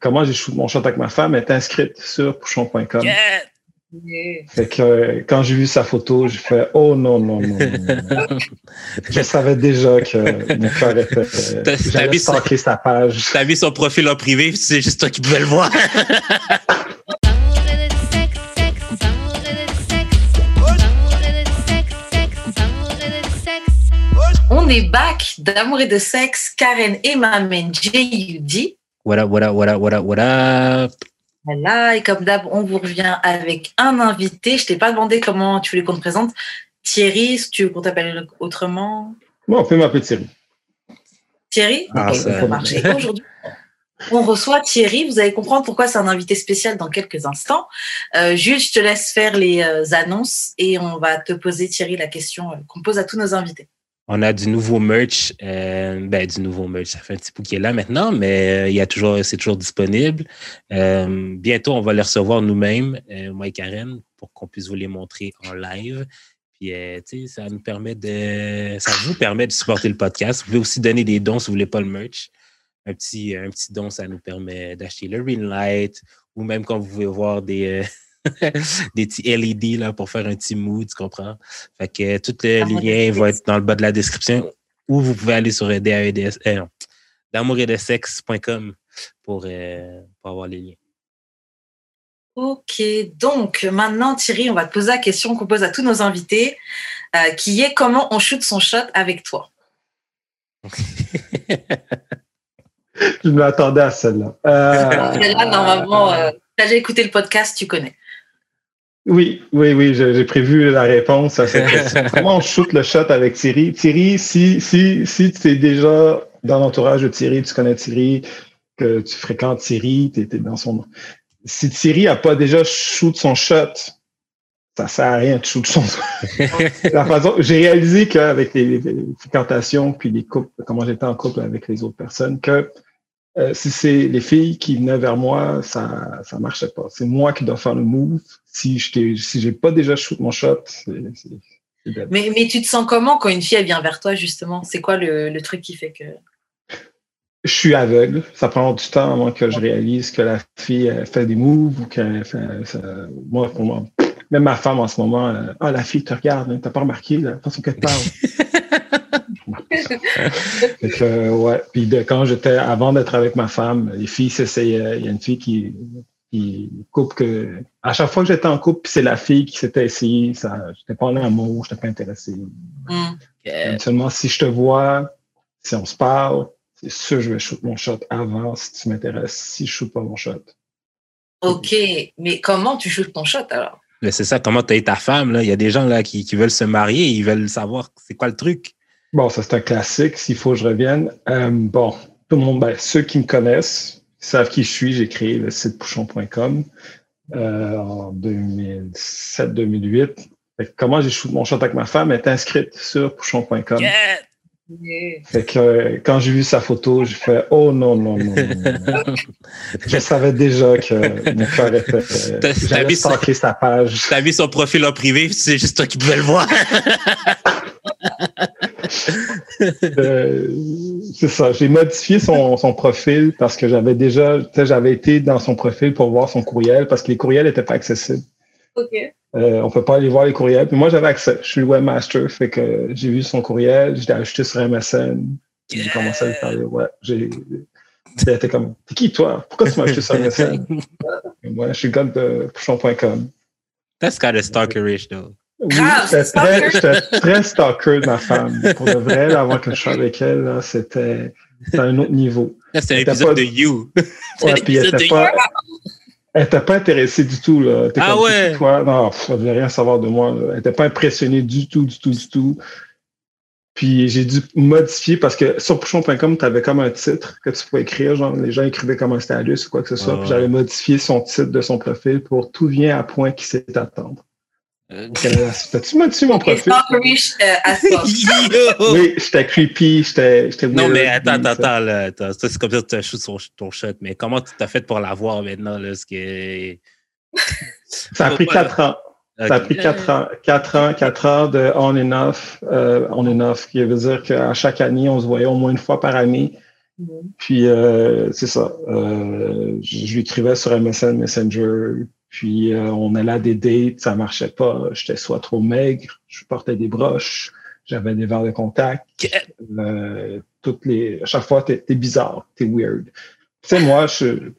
comment j'ai shoot mon shot avec ma femme est inscrite sur pouchon.com. Fait que euh, quand j'ai vu sa photo, j'ai fait Oh non, non, non. non. je savais déjà que mon cœur était. Stalker sa page. T'as vu son profil en privé, c'est juste toi qui pouvais le voir. On est back d'amour et de sexe, Karen et ma main J.U.D. Voilà, voilà, voilà, voilà, voilà. Voilà, et comme d'hab, on vous revient avec un invité. Je t'ai pas demandé comment tu voulais qu'on te présente. Thierry, si tu veux qu'on t'appelle autrement. Moi, on peut m'appeler Thierry. Thierry? Ah, Ok, ça- ça marche. Et aujourd'hui, on reçoit Thierry. Vous allez comprendre pourquoi c'est un invité spécial dans quelques instants. Euh, Jules, je te laisse faire les euh, annonces et on va te poser, Thierry, la question euh, qu'on pose à tous nos invités. On a du nouveau merch. euh, ben, du nouveau merch. Ça fait un petit bout qui est là maintenant, mais euh, il y toujours, c'est toujours disponible. Euh, bientôt, on va les recevoir nous-mêmes, moi et Karen, pour qu'on puisse vous les montrer en live. Puis, tu ça nous permet de, ça vous permet de supporter le podcast. Vous pouvez aussi donner des dons si vous voulez pas le merch. Un petit, un petit don, ça nous permet d'acheter le ring light ou même quand vous pouvez voir des, des petits LED là, pour faire un petit mood, tu comprends? Fait que tous les liens vont être dans le bas de la description ou vous pouvez aller sur euh, DAEDS, euh, d'amour-et-de-sexe.com pour, euh, pour avoir les liens. Ok, donc maintenant Thierry, on va te poser la question qu'on pose à tous nos invités, euh, qui est comment on shoot son shot avec toi? Je m'attendais à celle-là. Euh, Celle-là, normalement, euh, t'as déjà écouté le podcast, tu connais. Oui, oui, oui, j'ai prévu la réponse à cette question. Comment on shoot le shot avec Thierry? Thierry, si, si, si tu es déjà dans l'entourage de Thierry, tu connais Thierry, que tu fréquentes Thierry, tu es, dans son. Si Thierry a pas déjà shoot son shot, ça sert à rien de shoot son la façon, j'ai réalisé qu'avec les, les fréquentations puis les couples, comment j'étais en couple avec les autres personnes, que euh, si c'est les filles qui venaient vers moi, ça ça marchait pas. C'est moi qui dois faire le move. Si je si j'ai pas déjà shoot mon shot, c'est. Mais, mais tu te sens comment quand une fille elle vient vers toi, justement? C'est quoi le, le truc qui fait que. je suis aveugle. Ça prend du temps avant que je réalise que la fille elle fait des moves ou qu'elle fait. ça- moi, pour moi, même ma femme en ce moment, ah la fille te regarde, hein, t'as pas remarqué la façon qu'elle parle. Euh, ouais. Puis de, quand j'étais, avant d'être avec ma femme, les filles s'essayaient. Il y a une fille qui, qui coupe que. À chaque fois que j'étais en couple, puis c'est la fille qui s'était essayée, ça, j'étais pas en amour, j'étais pas intéressé. Seulement si je te vois, si on se parle, c'est sûr que je vais shoot mon shot avant si tu m'intéresses. Si je shoot pas mon shot. Ok, mais comment tu shootes ton shot alors? Mais c'est ça, comment tu as ta femme, là? Il y a des gens là qui, qui veulent se marier, ils veulent savoir c'est quoi le truc. Bon, ça c'est un classique, s'il faut que je revienne. Euh, bon, tout le monde, ben, ceux qui me connaissent savent qui je suis. J'ai créé le site pouchon.com euh, en 2007-2008. Comment j'ai shoot mon shot avec ma femme est inscrite sur pouchon.com. Fait que euh, quand j'ai vu sa photo, j'ai fait Oh non, non, non, non, non. Je savais déjà que mon cœur était. stalker sa page. T'as vu son profil en privé, c'est juste toi qui pouvais le voir. Euh, c'est ça. J'ai modifié son, son profil parce que j'avais déjà, tu sais, j'avais été dans son profil pour voir son courriel parce que les courriels n'étaient pas accessibles. Ok. Euh, on peut pas aller voir les courriels. Puis moi, j'avais accès. Je suis webmaster, fait que j'ai vu son courriel, je l'ai ajouté sur MSN. J'ai commencé à lui parler. Ouais, j'ai. C'était comme, t'es qui toi? Pourquoi tu m'as ajouté sur MSN? Moi, je suis le gars de pouchon.com. That's kind of stalkerish, though. Oui, j'étais très, stalker. j'étais très stalker de ma femme. Pour de vrai, là, avant que je sois avec elle, là, c'était, c'était un autre niveau. C'est un T'as épisode pas- de You. Ouais, puis elle épisode était de pas, elle était pas intéressée du tout, là. T'es Ah comme, ouais? Toi, non, pff, elle voulait rien savoir de moi, là. Elle était pas impressionnée du tout, du tout, du tout. Puis j'ai dû modifier parce que sur pouchon.com, tu avais comme un titre que tu pouvais écrire, genre les gens écrivaient comme un status ou quoi que ce soit. Ah puis ouais. j'avais modifié son titre de son profil pour tout vient à point qui sait attendre. T'as-tu modifié mon profil? Oui, j'étais creepy, j'étais. j'étais Non, mais attends, attends, attends, là, attends. Ça, c'est comme ça que tu as shoot son- ton shot, mais comment tu t'as fait pour l'avoir maintenant, là? Ce. Ça a pris quatre ans. Ça a pris quatre ans, quatre ans, quatre ans de on and off, euh, on and off, qui veut dire qu'à chaque année, on se voyait au moins une fois par année. Puis, euh, c'est ça. Euh, je lui écrivais sur MSN Messenger. Puis, euh, on allait à des dates, ça marchait pas. J'étais soit trop maigre, je portais des broches, j'avais des verres de contact. toutes les, à chaque fois, t'es es bizarre, t'es weird. Tu sais, moi, je,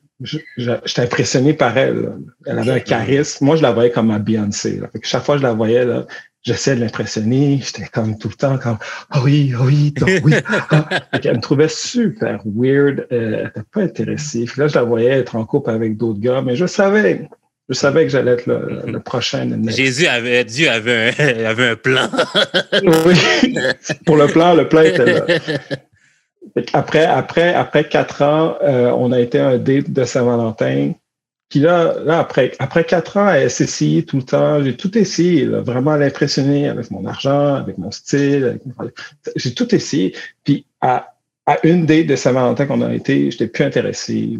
j'étais impressionné par elle. Elle avait un charisme. Moi, je la voyais comme ma Beyoncé. Là. Fait que chaque fois que je la voyais, là, j'essayais de l'impressionner. J'étais comme tout le temps comme Ah oui, ah oui, ah oui. Ah. elle me trouvait super weird. Euh, elle n'était pas intéressée. là, je la voyais être en couple avec d'autres gars, mais je savais. Je savais que j'allais être le, prochain. Jésus avait, Dieu avait un, avait un plan. oui. Pour le plan, le plan était là. Après, après, après quatre ans, euh, on a été un date de Saint-Valentin. Puis là, là après, après quatre ans, elle s'essayait tout le temps. J'ai tout essayé, vraiment l'impressionner avec mon argent, avec mon style. J'ai tout essayé. Puis à, à une date de Saint-Valentin qu'on a été, je n'étais plus intéressé.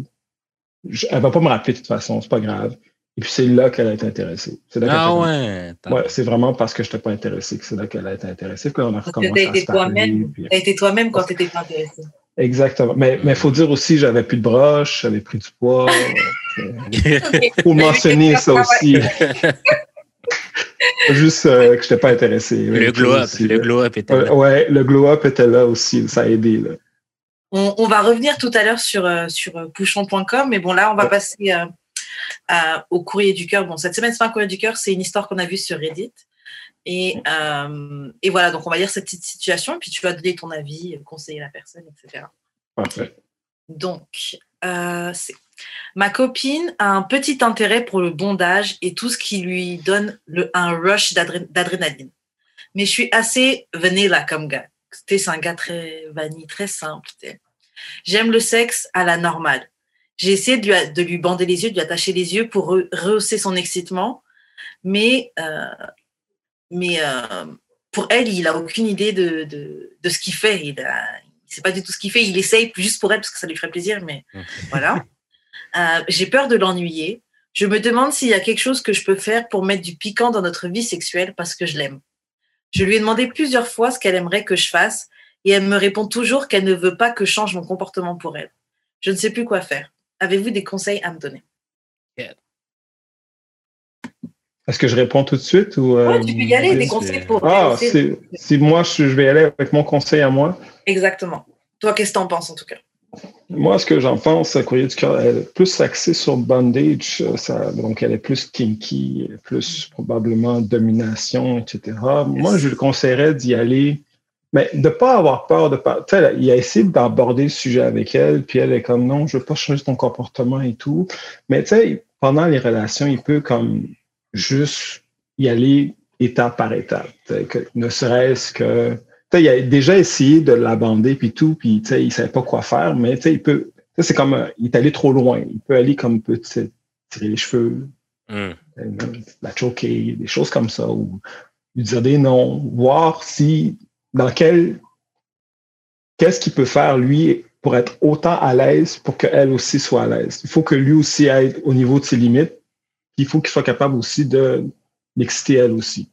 Je, elle va pas me rappeler de toute façon, c'est pas grave. Et puis c'est là qu'elle a été intéressée. ah ouais. Ouais, c'est vraiment parce que je n'étais pas intéressé que c'est là qu'elle a été intéressée. Puis on a recommencé à toi-même. Tu as été toi-même quand tu n'étais pas intéressé. Exactement. Mais il faut dire aussi, j'avais plus de broche, j'avais pris du poids. Il faut mentionner ça aussi. Juste euh, que je n'étais pas intéressé. Le glow-up, le glow-up était là. ouais, le glow-up était là aussi, ça a aidé. Là. On, on, va revenir tout à l'heure sur, euh, sur euh, pouchon.com, mais bon, là, on va passer au courrier du cœur. Bon, cette semaine, c'est pas un courrier du cœur, c'est une histoire qu'on a vue sur Reddit. Et, et, voilà, donc on va lire cette petite situation, puis tu vas donner ton avis, conseiller la personne, etc. Parfait. Donc, c'est Ma copine a un petit intérêt pour le bondage et tout ce qui lui donne le, un rush d'adrénaline. Mais je suis assez vanilla comme gars. C'est un gars très vanille, très simple. J'aime le sexe à la normale. J'ai essayé de lui, de lui, bander les yeux, de lui attacher les yeux pour rehausser son excitement, mais, euh, mais euh, pour elle, il n'a aucune idée de, de, de ce qu'il fait. Il ne sait pas du tout ce qu'il fait. Il essaye juste pour elle parce que ça lui ferait plaisir, mais voilà. Euh, j'ai peur de l'ennuyer. Je me demande s'il y a quelque chose que je peux faire pour mettre du piquant dans notre vie sexuelle parce que je l'aime. Je lui ai demandé plusieurs fois ce qu'elle aimerait que je fasse et elle me répond toujours qu'elle ne veut pas que je change mon comportement pour elle. Je ne sais plus quoi faire. Avez-vous des conseils à me donner? Est-ce que je réponds tout de suite ou euh, tu peux y aller, des conseils pour. Ah, si moi je vais y aller avec mon conseil à moi. Exactement. Toi, qu'est-ce que tu en penses en tout cas? Moi, ce que j'en pense, Courrier du cœur, elle est plus axée sur bondage, ça, donc elle est plus kinky, plus probablement domination, etc. Moi, je lui conseillerais d'y aller, mais de ne pas avoir peur de pas. Il a essayé d'aborder le sujet avec elle, puis elle est comme non, je ne veux pas changer ton comportement et tout. Mais tu sais, pendant les relations, il peut comme juste y aller étape par étape. Que, ne serait-ce que il a déjà essayé de l'abander puis tout, puis il ne savait pas quoi faire, mais il peut. C'est comme euh, il est allé trop loin. Il peut aller comme peut tirer les cheveux, hmm. la choquer, des choses comme ça, ou lui dire des noms, voir si dans quel qu'est-ce qu'il peut faire lui pour être autant à l'aise pour qu'elle aussi soit à l'aise? Il faut que lui aussi aille au niveau de ses limites. Il faut qu'il soit capable aussi de l'exciter elle aussi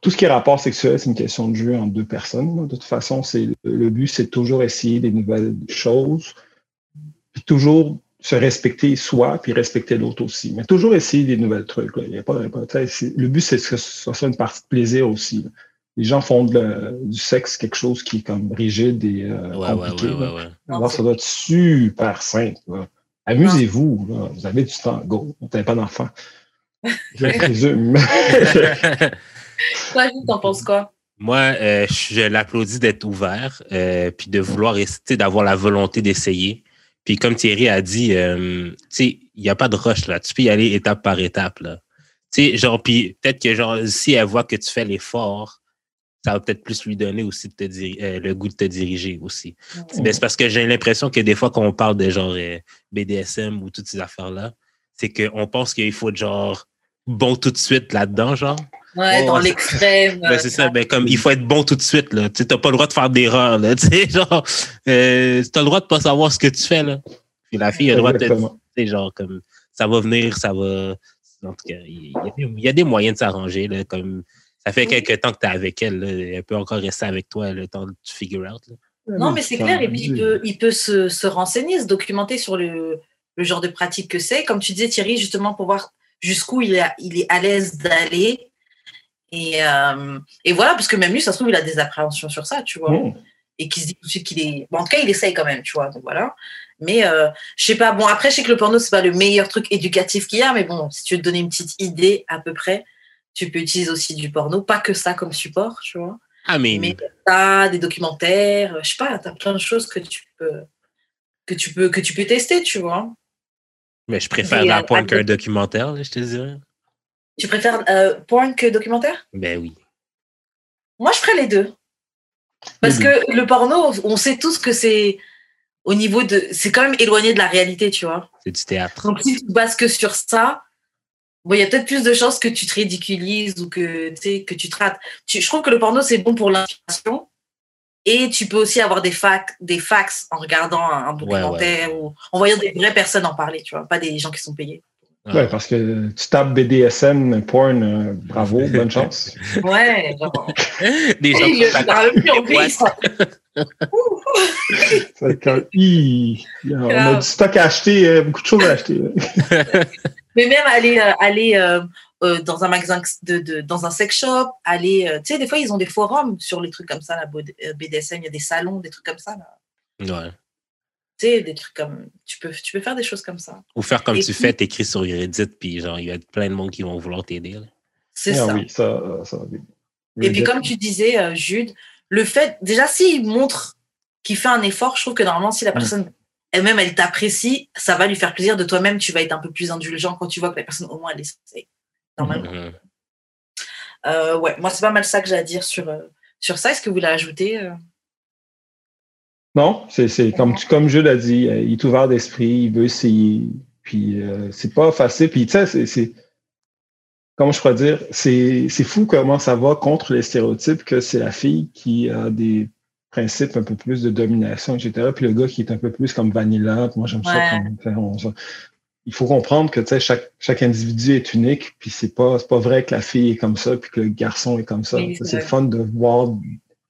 tout ce qui est rapport sexuel, c'est une question de jeu entre deux personnes. De toute façon, c'est le but, c'est toujours essayer des nouvelles choses, puis toujours se respecter soi, puis respecter l'autre aussi. Mais toujours essayer des nouvelles trucs. Il y a pas, le but, c'est que ce soit une partie de plaisir aussi. Les gens font du sexe quelque chose qui est comme rigide et euh, compliqué. Alors, ça doit être super simple. Amusez-vous. Vous avez du temps. Go. Vous n'avez pas d'enfant. Je présume. Toi, t'en penses quoi? Moi, euh, je l'applaudis d'être ouvert, euh, puis de vouloir rester, d'avoir la volonté d'essayer. Puis comme Thierry a dit, euh, tu sais, il n'y a pas de rush là. Tu peux y aller étape par étape là. Tu sais, genre, puis peut-être que genre, si elle voit que tu fais l'effort, ça va peut-être plus lui donner aussi de te le goût de te diriger aussi. c'est parce que j'ai l'impression que des fois, quand on parle de genre BDSM ou toutes ces affaires-là, c'est qu'on pense qu'il faut genre bon tout de suite là-dedans, genre. Ouais, dans l'extrême. Ben, c'est ça, ben, comme il faut être bon tout de suite, là. Tu n'as pas le droit de faire d'erreur, là. Tu sais, genre, euh, tu as le droit de pas savoir ce que tu fais, là. Puis la fille a le droit de tu sais, genre, comme, ça va venir, ça va. En tout cas, il y, a des moyens de s'arranger, là. Comme, ça fait quelques temps que tu es avec elle, là. Elle peut encore rester avec toi, le temps de tu figure out, là. Non, mais c'est clair. Et puis, il peut, il peut se, se, renseigner, se documenter sur le, le genre de pratique que c'est. Comme tu disais, Thierry, justement, pour voir jusqu'où il, il est à l'aise d'aller. Et, euh, et, voilà, parce que même lui, ça se trouve, il a des appréhensions sur ça, tu vois. Mmh. Et qu'il se dit tout de suite qu'il est. Bon, en tout cas, il essaye quand même, tu vois. Donc voilà. Mais euh, je sais pas, bon, après, je sais que le porno, c'est pas le meilleur truc éducatif qu'il y a, mais bon, si tu veux te donner une petite idée à peu près, tu peux utiliser aussi du porno, pas que ça comme support, tu vois. Ah, mais. Mais t'as des documentaires, je sais pas, t'as plein de choses que tu peux. Que tu, peux, que tu peux tester, tu vois. Mais je préfère la porn qu'un documentaire, je te dirais. Tu préfères euh, porn que documentaire? Ben oui. Moi, je ferais les deux. Parce que le porno, on sait tous que c'est au niveau de. C'est quand même éloigné de la réalité, tu vois. C'est du théâtre. Donc, si tu te bases que sur ça, bon, il y a peut-être plus de chances que tu te ridiculises ou que, que tu te rates. je trouve que le porno, c'est bon pour l'inspiration. Et tu peux aussi avoir des, facs, des fax en regardant un, documentaire ou en voyant des vraies personnes en parler, tu vois, pas des gens qui sont payés. Ouais, parce que tu tapes BDSM, porn, euh, bravo, bonne chance. Ouais, genre. Des gens qui On a du stock à acheter, euh, beaucoup de choses à acheter. Mais même aller, euh, aller dans un magasin, de, de, dans un sex shop, aller. tu sais, des fois, ils ont des forums sur les trucs comme ça, la BDSM, il y a des salons, des trucs comme ça. Là. Ouais des trucs comme. Tu peux, tu peux faire des choses comme ça. Ou faire comme tu fais, t'écris sur Reddit, puis genre, il y a plein de monde qui vont vouloir t'aider. C'est ah ça. Oui, ça, ça Et puis, comme tu disais, euh, Jude, le fait, déjà, s'il montre qu'il fait un effort, je trouve que normalement, si la mm. personne elle-même, elle t'apprécie, ça va lui faire plaisir de toi-même, tu vas être un peu plus indulgent quand tu vois que la personne, au moins, elle essaie. Normalement. Mm-hmm. Euh, ouais, moi, c'est pas mal ça que j'ai à dire sur, euh, sur ça. Est-ce que vous voulez ajouter non, c'est comme, comme je l'ai dit, euh, il est ouvert d'esprit, il veut essayer. Puis euh, c'est pas facile. Puis tu sais, c'est. Comment je pourrais dire? C'est fou comment ça va contre les stéréotypes que c'est la fille qui a des principes un peu plus de domination, etc. Puis le gars qui est un peu plus comme vanilla. Moi, j'aime ça comme. il faut comprendre que chaque, chaque individu est unique, puis c'est pas, pas vrai que la fille est comme ça, puis que le garçon est comme ça. c'est fun de voir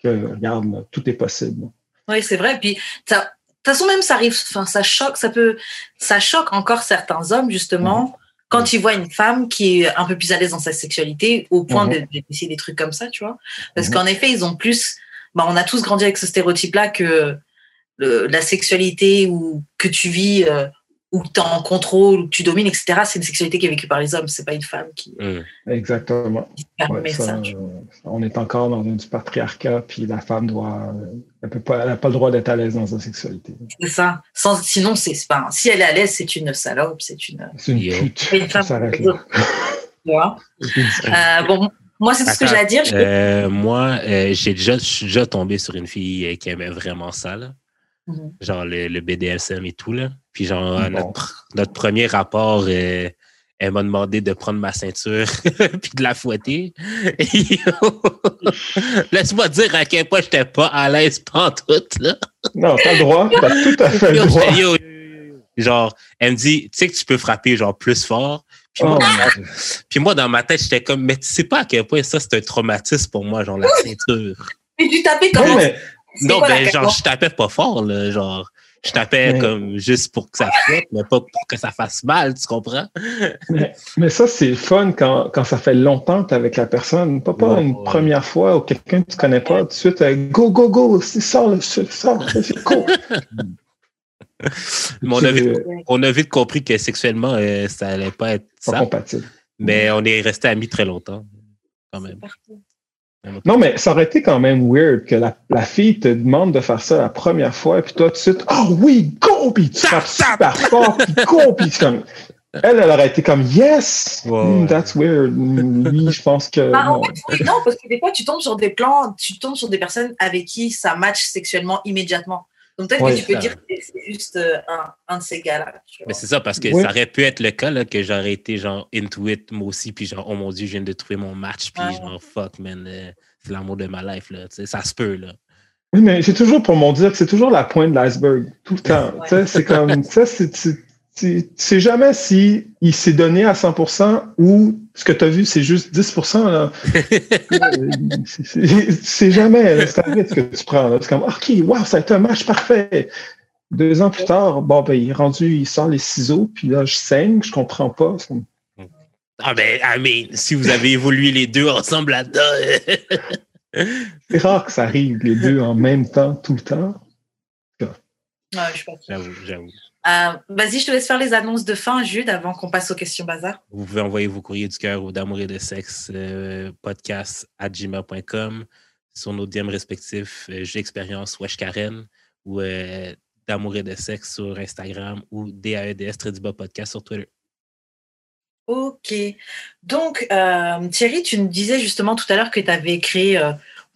que, regarde, tout est possible. Oui, c'est vrai. Puis, de toute façon, même ça arrive, enfin, ça choque, ça peut, ça choque encore certains hommes, justement, mhm. Quand ils voient une femme qui est un peu plus à l'aise dans sa sexualité, au point mhm. d'essayer des trucs comme ça, tu vois. Parce mhm. qu'en effet, ils ont plus, bah, on a tous grandi avec ce stéréotype-là que la sexualité ou que tu vis euh, où tu es en contrôle, où tu domines, etc., c'est une sexualité qui est vécue par les hommes, c'est pas une femme qui. Mm. Exactement. on est encore dans du patriarcat, puis la femme doit. Elle n'a pas, pas, le droit d'être à l'aise dans sa sexualité. C'est ça. Sans, sinon, c'est pas. Si elle est à l'aise, c'est une salope, c'est une. C'est une pute. Une femme. euh, bon, moi, c'est tout ce que j'ai à dire. Euh, moi, euh, j'ai déjà, je suis déjà tombé sur une fille qui aimait vraiment ça. Là. Mhm. Genre le, le, BDSM et tout. Là. Puis genre, notre, notre, premier rapport, euh, elle m'a demandé de prendre ma ceinture puis de la fouetter. Laisse-moi dire à quel point j'étais pas à l'aise pantoute. Là. Non, t'as le droit. T'as tout à fait le droit. genre, elle me dit, tu sais que tu peux frapper genre plus fort. Puis, moi, oh, puis moi, dans ma tête, j'étais comme, mais tu sais pas à quel point ça, c'est un traumatisme pour moi, genre la ceinture. Mais tu tapais comment? Non, ben, genre, je tapais pas fort, là, genre. Je tapais comme juste pour que ça flotte, mais pas pour que ça fasse mal, tu comprends? mais, ça, c'est fun quand, quand ça fait longtemps que tu avec la personne. Pas, pas une première fois ou quelqu'un que tu connais pas, tout de suite, euh, go, go, go, sors, sors, c'est cool. mais on a, vite, on a vite compris que sexuellement, euh, ça allait pas être pas ça. compatible. Mais on est resté amis très longtemps, quand même. Non, mais ça aurait été quand même weird que la, la, fille te demande de faire ça la première fois, et puis toi, tout de suite, oh oui, go! Puis tu frappes super fort, puis go! Puis comme. Elle, elle aurait été comme Yes! Hmm, that's weird. Oui, je pense que. Bah, non. non, parce que des fois, tu tombes sur des plans, tu tombes sur des personnes avec qui ça match sexuellement immédiatement. Donc peut-être que tu peux dire que c'est juste euh, un, un, de ces gars-là. Mais c'est ça, parce que ça aurait pu être le cas là, que j'aurais été genre into it moi aussi, puis genre, oh mon Dieu, je viens de trouver mon match, puis genre, fuck, man, euh, c'est l'amour de ma life, là. ça se peut, là. Oui, mais c'est toujours pour mon dire que c'est toujours la pointe de l'iceberg, tout le temps. C'est comme, ça, c'est tu sais jamais si il s'est donné à 100% ou ce que tu as vu, c'est juste 10%. Là. c'est jamais, c'est un risque que tu prends. C'est comme, OK, wow, ça a été un match parfait. Deux ans plus tard, bon, ben, il est rendu, il sort les ciseaux, puis là, je saigne, je comprends pas. Ah ben, si vous avez évolué les deux ensemble là-dedans. c'est rare que ça arrive, les deux en même temps, tout le temps. Ouais, je J'avoue, j'avoue. Euh, vas-y, je te laisse faire les annonces de fin, Jude, avant qu'on passe aux questions bazar. Vous pouvez envoyer vos courriers du cœur ou d'amour et de sexe euh, podcast à gmail.com sur nos DM respectifs, euh, J'ai expérience Wesh Karen ou d'amour et de sexe sur Instagram ou DAEDS Trediba Podcast sur Twitter. Ok. Donc, Thierry, tu nous disais justement tout à l'heure que tu avais créé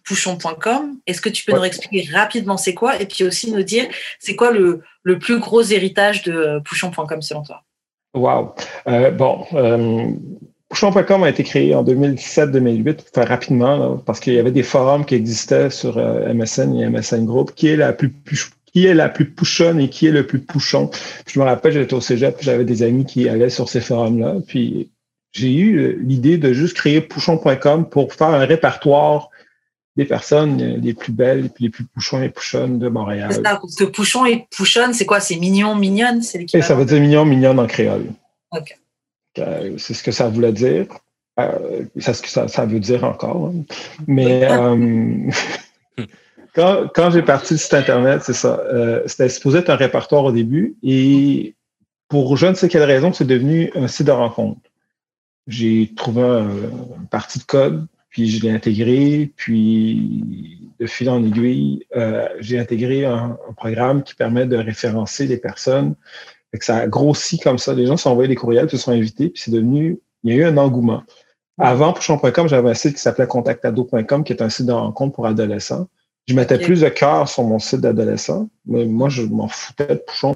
pouchon.com. Est-ce que tu peux nous expliquer rapidement c'est quoi et puis aussi nous dire c'est quoi le, le, plus gros héritage de euh, pouchon.com selon toi? Wow. Euh, bon, euh, pouchon.com a été créé en 2017-2008, enfin, rapidement, parce qu'il y avait des forums qui existaient sur MSN et MSN Group, qui est la plus, qui est la plus pouchonne et qui est le plus pouchon? je me rappelle, j'étais au cégep, j'avais des amis qui allaient sur ces forums-là, puis j'ai eu l'idée de juste créer pouchon.com pour faire un répertoire des personnes les plus belles, les plus pouchons et pouchonnes de Montréal. C'est ça, parce que pouchon et pouchonne, c'est quoi? C'est mignon, mignonne? C'est Et ça veut dire mignon, mignonne en créole. OK. Euh, c'est ce que ça voulait dire. Euh, c'est ce que ça, ça, veut dire encore. Hein. Mais euh, quand, quand j'ai parti du site Internet, c'est ça. C'était supposé être un répertoire au début et pour je ne sais quelle raison, c'est devenu un site de rencontre. J'ai trouvé un, une partie de code puis je l'ai intégré, puis de fil en aiguille, euh, j'ai intégré un, programme qui permet de référencer les personnes. Fait que ça a grossi comme ça. Les gens sont envoyés des courriels, se sont invités, puis c'est devenu, il y a eu un engouement. Avant Pouchon.com, j'avais un site qui s'appelait contactado.com, qui est un site de rencontre pour adolescents. Je mettais plus de cœur sur mon site d'adolescent, mais moi, je m'en foutais de Pouchon.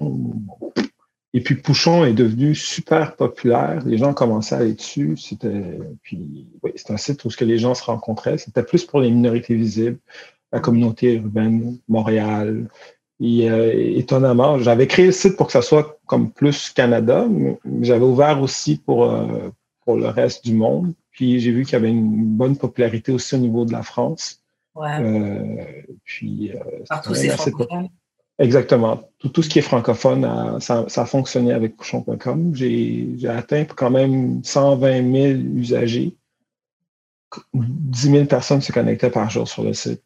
Et puis Pouchon est devenu super populaire. Les gens commençaient à aller dessus. C'était puis oui, c'est un site où ce que les gens se rencontraient. C'était plus pour les minorités visibles, la communauté urbaine, Montréal. Et euh, étonnamment, j'avais créé le site pour que ça soit comme plus Canada, mais j'avais ouvert aussi pour, euh, pour le reste du monde. Puis j'ai vu qu'il y avait une bonne popularité aussi au niveau de la France. Ouais. Euh, puis, Partout, c'est Exactement. Tout, tout, ce qui est francophone, ça, ça a fonctionné avec couchon.com. J'ai atteint quand même 120 000 usagers. 10 000 personnes se connectaient par jour sur le site.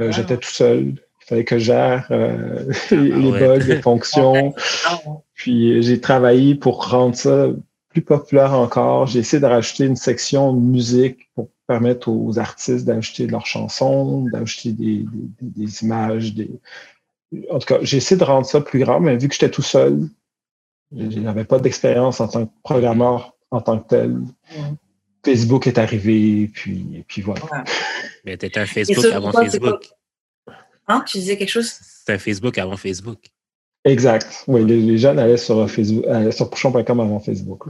Euh, j'étais tout seul. Il fallait que je gère euh, les ah bugs, les fonctions. Ah Puis j'ai travaillé pour rendre ça plus populaire encore. J'ai essayé de rajouter une section musique pour permettre aux artistes d'ajouter leurs chansons, d'ajouter des, des, des, images, des, en tout cas, j'ai essayé de rendre ça plus grand, mais vu que j'étais tout seul, je n'avais pas d'expérience en tant que programmeur en tant que tel. Facebook est arrivé, puis, puis voilà. Mais tu étais un Facebook avant Facebook. Hein? Tu disais quelque chose? C'était un Facebook avant Facebook. Exact. Oui, les, jeunes allaient sur Facebook, sur Pouchon.com avant Facebook.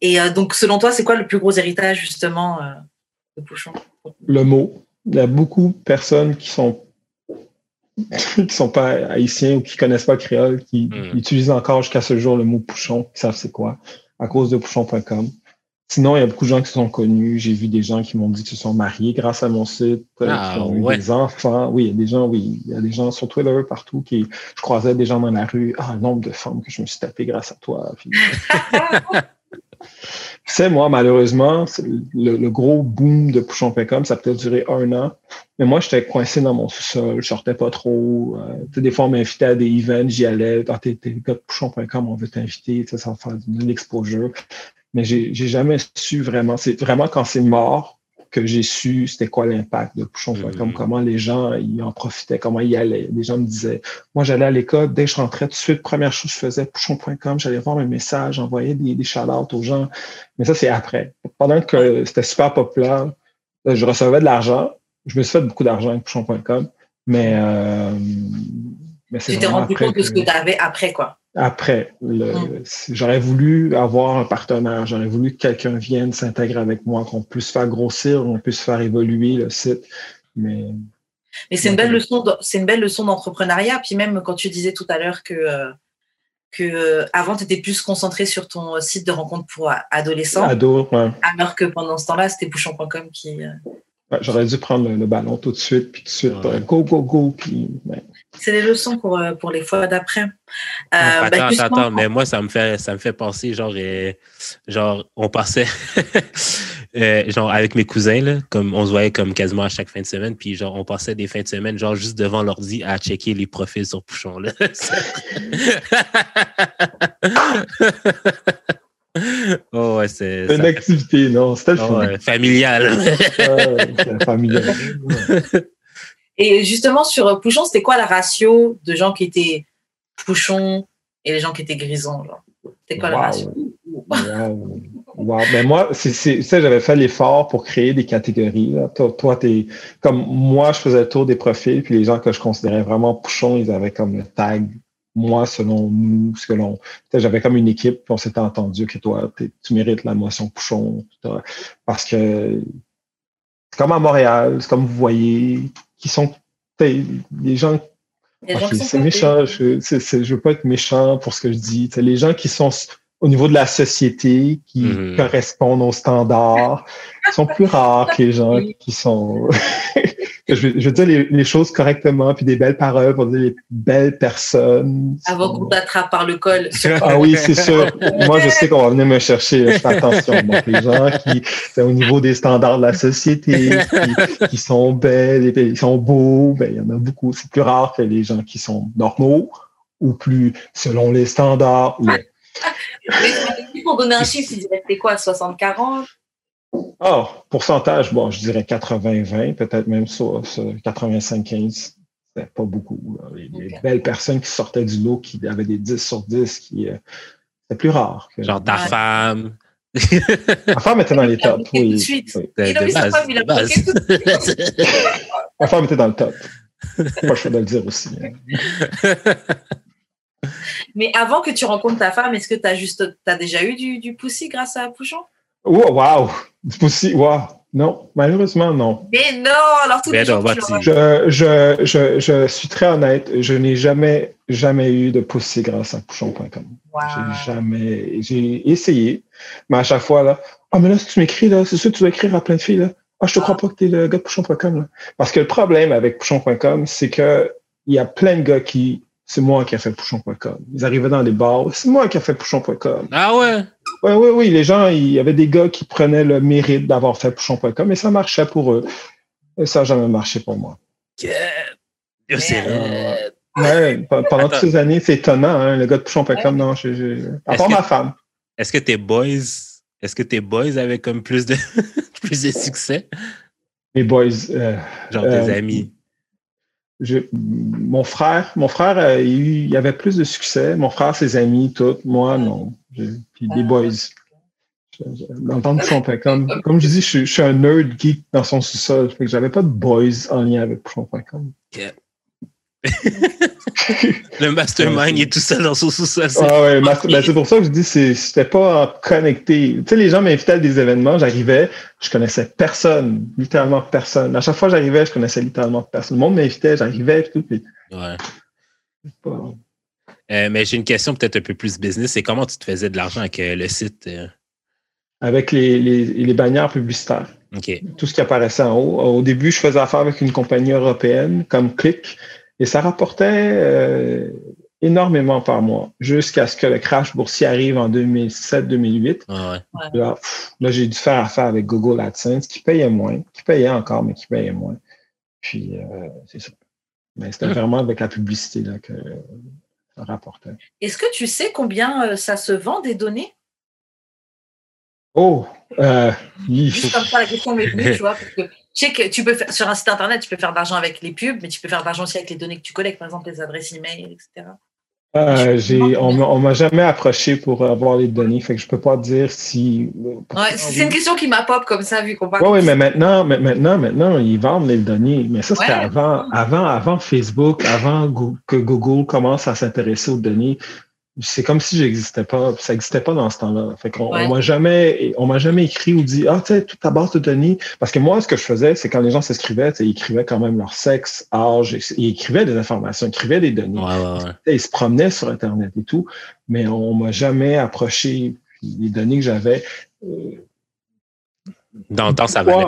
Et euh, donc, selon toi, c'est quoi le plus gros héritage, justement, euh, de Pouchon? Le mot. Il y a beaucoup de personnes qui sont qui ne sont pas haïtiens ou qui ne connaissent pas le créole, qui hmm. utilisent encore jusqu'à ce jour le mot pouchon, qui savent c'est quoi, à cause de pouchon.com. Sinon, il y a beaucoup de gens qui sont connus. J'ai vu des gens qui m'ont dit qu'ils se sont mariés grâce à mon site, euh, ah, qui ont eu des enfants. Oui, il y a des gens, oui, il y a des gens sur Twitter partout qui, je croisais des gens dans la rue. Ah, le nombre de femmes que je me suis tapé grâce à toi. sais, moi, malheureusement, le, gros boom de Pouchon.com, ça a peut-être duré un an. Mais moi, j'étais coincé dans mon sous-sol, je sortais pas trop. Euh, des fois, on m'invitait à des events, j'y allais. Ah, t'es le gars de Pouchon.com, on veut t'inviter, ça va faire une exposure. Mais j'ai jamais su vraiment. C'est vraiment quand c'est mort que j'ai su c'était quoi l'impact de Pouchon.com, mm-hmm. comment les gens ils en profitaient, comment ils allaient. Les gens me disaient, moi j'allais à l'école, dès que je rentrais tout de suite, première chose que je faisais, Pouchon.com, j'allais voir mes messages, j'envoyais des, des shout aux gens. Mais ça, c'est après. Pendant que c'était super populaire, je recevais de l'argent. Je me suis fait beaucoup d'argent avec Pouchon.com, mais, euh, mais c'est Tu t'es rendu compte de ce que tu avais après, quoi après. Mm. J'aurais voulu avoir un partenaire, j'aurais voulu que quelqu'un vienne s'intégrer avec moi, qu'on puisse faire grossir, qu'on puisse faire évoluer le site. Mais, mais c'est une belle leçon, c'est une belle leçon d'entrepreneuriat. Puis même quand tu disais tout à l'heure que euh, que euh, avant tu étais plus concentré sur ton site de rencontre pour adolescents. Ado, ouais. Alors que pendant ce temps-là, c'était Pouchon.com qui. euh, Ouais, J'aurais dû prendre le, le ballon tout de suite, puis tout de suite, Ouais. go, go, go. Puis, ouais. C'est des leçons pour, euh, pour les fois d'après. Euh, bah, attends, justement, attends, attends, mais moi, ça me fait, ça me fait penser, genre, euh, genre on passait, euh, genre, avec mes cousins, là, comme on se voyait comme quasiment à chaque fin de semaine, puis genre, on passait des fins de semaine, genre, juste devant l'ordi à checker les profils sur Pouchon, là. oh, ouais, c'est. Une ça activité, non, c'était oh, fun. ouais, familial. Et justement, sur euh, Pouchon, c'était quoi la ratio de gens qui étaient Pouchon et les gens qui étaient Grisons C'était quoi la ratio? Wow. Wow. Ben moi, c'est, j'avais fait l'effort pour créer des catégories. là. Toi, toi, t'es comme moi, je faisais le tour des profils, puis les gens que je considérais vraiment pouchons, ils avaient comme le tag moi selon nous, sais, J'avais comme une équipe, puis on s'était entendu que toi, tu mérites la motion pouchon. Parce que c'est comme à Montréal, c'est comme vous voyez, qui sont les gens c'est méchant. Je, c'est- je veux pas être méchant pour ce que je dis. C'est les gens qui sont au niveau de la société, qui Mhm. correspondent aux standards, sont plus rares que les gens qui sont. je, veux, je dire les, les choses correctement, puis des belles paroles pour dire les belles personnes. Avant qu'on t'attrape par le col. Ah oui, c'est sûr. Moi, je sais qu'on va venir me chercher. Je fais attention. Donc, les gens qui, au niveau des standards de la société, qui, qui sont belles, et qui sont beaux, ben, il y en a beaucoup. C'est plus rare que les gens qui sont normaux ou plus selon les standards. Mais pour donner un chiffre, c'était quoi 60-40 Oh, pourcentage, bon, je dirais 80-20, peut-être même ça, ça, 85-15. C'était pas beaucoup. là. Les, les Ok. belles personnes qui sortaient du lot, qui avaient des 10 sur 10, qui, euh, c'était plus rare. que- genre ta Ouais. femme. La femme était dans les tops, bloqué tout de oui. suite. oui. Il a mis sa base, femme, il a de base. bloqué tout de suite. La femme était dans le top. Pas le choix de le dire aussi. hein. Mais avant que tu rencontres ta femme, est-ce que tu as juste, t'as déjà eu du, du poussi grâce à Pouchon? Oh, wow! C'est aussi, wow! Non, malheureusement, non. Mais non, alors tu- l'ont- Je, je, je, je suis très honnête, je n'ai jamais, jamais eu de poussée grâce à pouchon.com. Wow. J'ai jamais, j'ai essayé, mais à chaque fois, là, ah, mais là, si tu m'écris, là, c'est sûr que tu dois écrire à plein de filles, là. Ah, je te crois pas que t'es le gars de pouchon.com, là. Parce que le problème avec pouchon.com, c'est que il y a plein de gars qui, c'est moi qui a fait pouchon.com. Ils arrivaient dans les bars, c'est moi qui a fait pouchon.com. Ah ouais? Oui, oui, oui. Les gens, il y avait des gars qui prenaient le mérite d'avoir fait pouchon.com et ça marchait pour eux. Et ça n'a jamais marché pour moi. Yeah. C'est Euh, vrai. Ouais, pe- pendant toutes ces années, c'est étonnant, hein, le gars de pouchon.com, non, je, je- à part que- ma femme. Est-ce que tes boys, est-ce que tes boys avaient comme plus de, plus de succès? Mes boys, euh, Genre Euh, tes amis. je- mon frère, mon frère, euh, il, y il avait plus de succès. Mon frère, ses amis, tout. Moi, non. Puis des Ah. boys. Je- je- Dans le temps de pouchon.com, comme je dis, je, suis- je suis un nerd geek dans son sous-sol. Fait que j'avais pas de boys en lien avec pouchon.com. Le mastermind il est tout seul dans son sous-sol. c'est- Ah ouais, ben, c'est pour ça que je dis c'est c'était pas connecté. Tu sais, les gens m'invitaient à des événements, j'arrivais, je connaissais personne, littéralement personne. À chaque fois que j'arrivais, je connaissais littéralement personne. Le monde m'invitait, j'arrivais, puis tout, puis Ouais. pas- Euh, mais j'ai une question peut-être un peu plus business. C'est comment tu te faisais de l'argent avec euh, le site? euh? avec les, les, les bannières publicitaires, OK. tout ce qui apparaissait en haut. Au début, je faisais affaire avec une compagnie européenne comme Click, et ça rapportait euh, énormément par mois, jusqu'à ce que le crash boursier arrive en 2007-2008. Ah ouais. Là, j'ai dû faire affaire avec Google AdSense, qui payait moins, qui payait encore, mais qui payait moins. Puis, euh, c'est ça. Mais c'était vraiment avec la publicité là, que ça rapportait. Est-ce que tu sais combien euh, ça se vend des données? Oh! Euh, Juste comme ça, la question m'est venue, tu vois, parce que je sais que tu peux faire, sur un site internet, tu peux faire de l'argent avec les pubs, mais tu peux faire de l'argent aussi avec les données que tu collectes, par exemple les adresses email, etc. euh, j'ai, on, m'a- on m'a jamais approché pour avoir les données, fait que je peux pas dire si. Ouais, c'est une question qui m'a pop comme ça, vu qu'on parle. Oui, oui, mais maintenant, maintenant, maintenant, ils vendent les données. Mais ça, c'était Ouais. avant, avant, avant Facebook, avant que Google commence à s'intéresser aux données. C'est comme si j'existais pas. Ça n'existait pas dans ce temps-là. Fait qu'on on m'a jamais, on m'a jamais écrit ou dit, ah, tu sais, toute ta base de données. Parce que moi, ce que je faisais, c'est quand les gens s'inscrivaient, ils écrivaient quand même leur sexe, âge, ils écrivaient des informations, ils écrivaient des données. Ils se promenaient sur Internet et tout. Mais on m'a jamais approché les données que j'avais. Euh, dans le temps, ça valait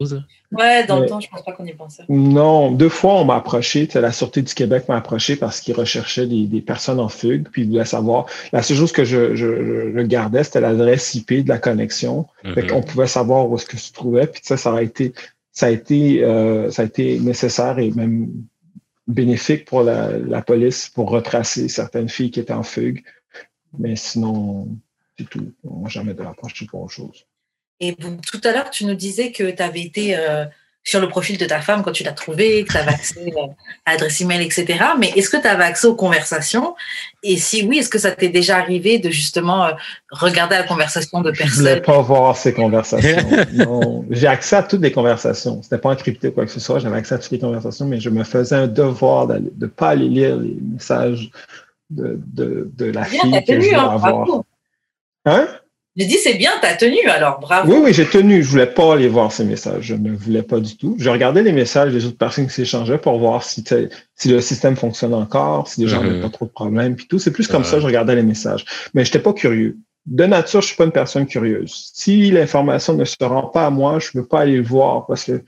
grand-chose. Ouais, dans le temps, je pense pas qu'on y pensait. Non, deux fois, on m'a approché. La Sûreté du Québec m'a approché parce qu'ils recherchaient des, personnes en fugue, puis ils voulaient savoir. La seule chose que je, je, gardais, c'était l'adresse IP de la connexion. Mm On pouvait savoir où est-ce que se trouvait. Puis ça, ça a été, ça a été, euh, ça a été nécessaire et même bénéfique pour la, la, police pour retracer certaines filles qui étaient en fugue. Mais sinon, c'est tout. On m'a jamais approché pour autre chose. Et tout à l'heure, tu nous disais que tu avais été euh, sur le profil de ta femme quand tu l'as trouvée, que tu avais accès euh, à l'adresse email, etc. Mais est-ce que tu avais accès aux conversations? Et si oui, est-ce que ça t'est déjà arrivé de justement euh, regarder la conversation de personnes Je voulais pas voir ces conversations. J'ai accès à toutes les conversations. C'était pas encrypté ou quoi que ce soit. J'avais accès à toutes les conversations, mais je me faisais un devoir de ne pas aller lire les messages de, de, de la fille que je voulais hein, avoir. Hein? J'ai dit, c'est bien, tu as tenu, alors bravo. Oui, oui, j'ai tenu. Je voulais pas aller voir ces messages. Je ne voulais pas du tout. Je regardais les messages des autres personnes qui s'échangeaient pour voir si, si le système fonctionne encore, si les gens n'avaient pas trop de problèmes, puis tout. C'est plus comme ça, je regardais les messages. Mais je n'étais pas curieux. De nature, je suis pas une personne curieuse. Si l'information ne se rend pas à moi, je ne peux pas aller le voir parce que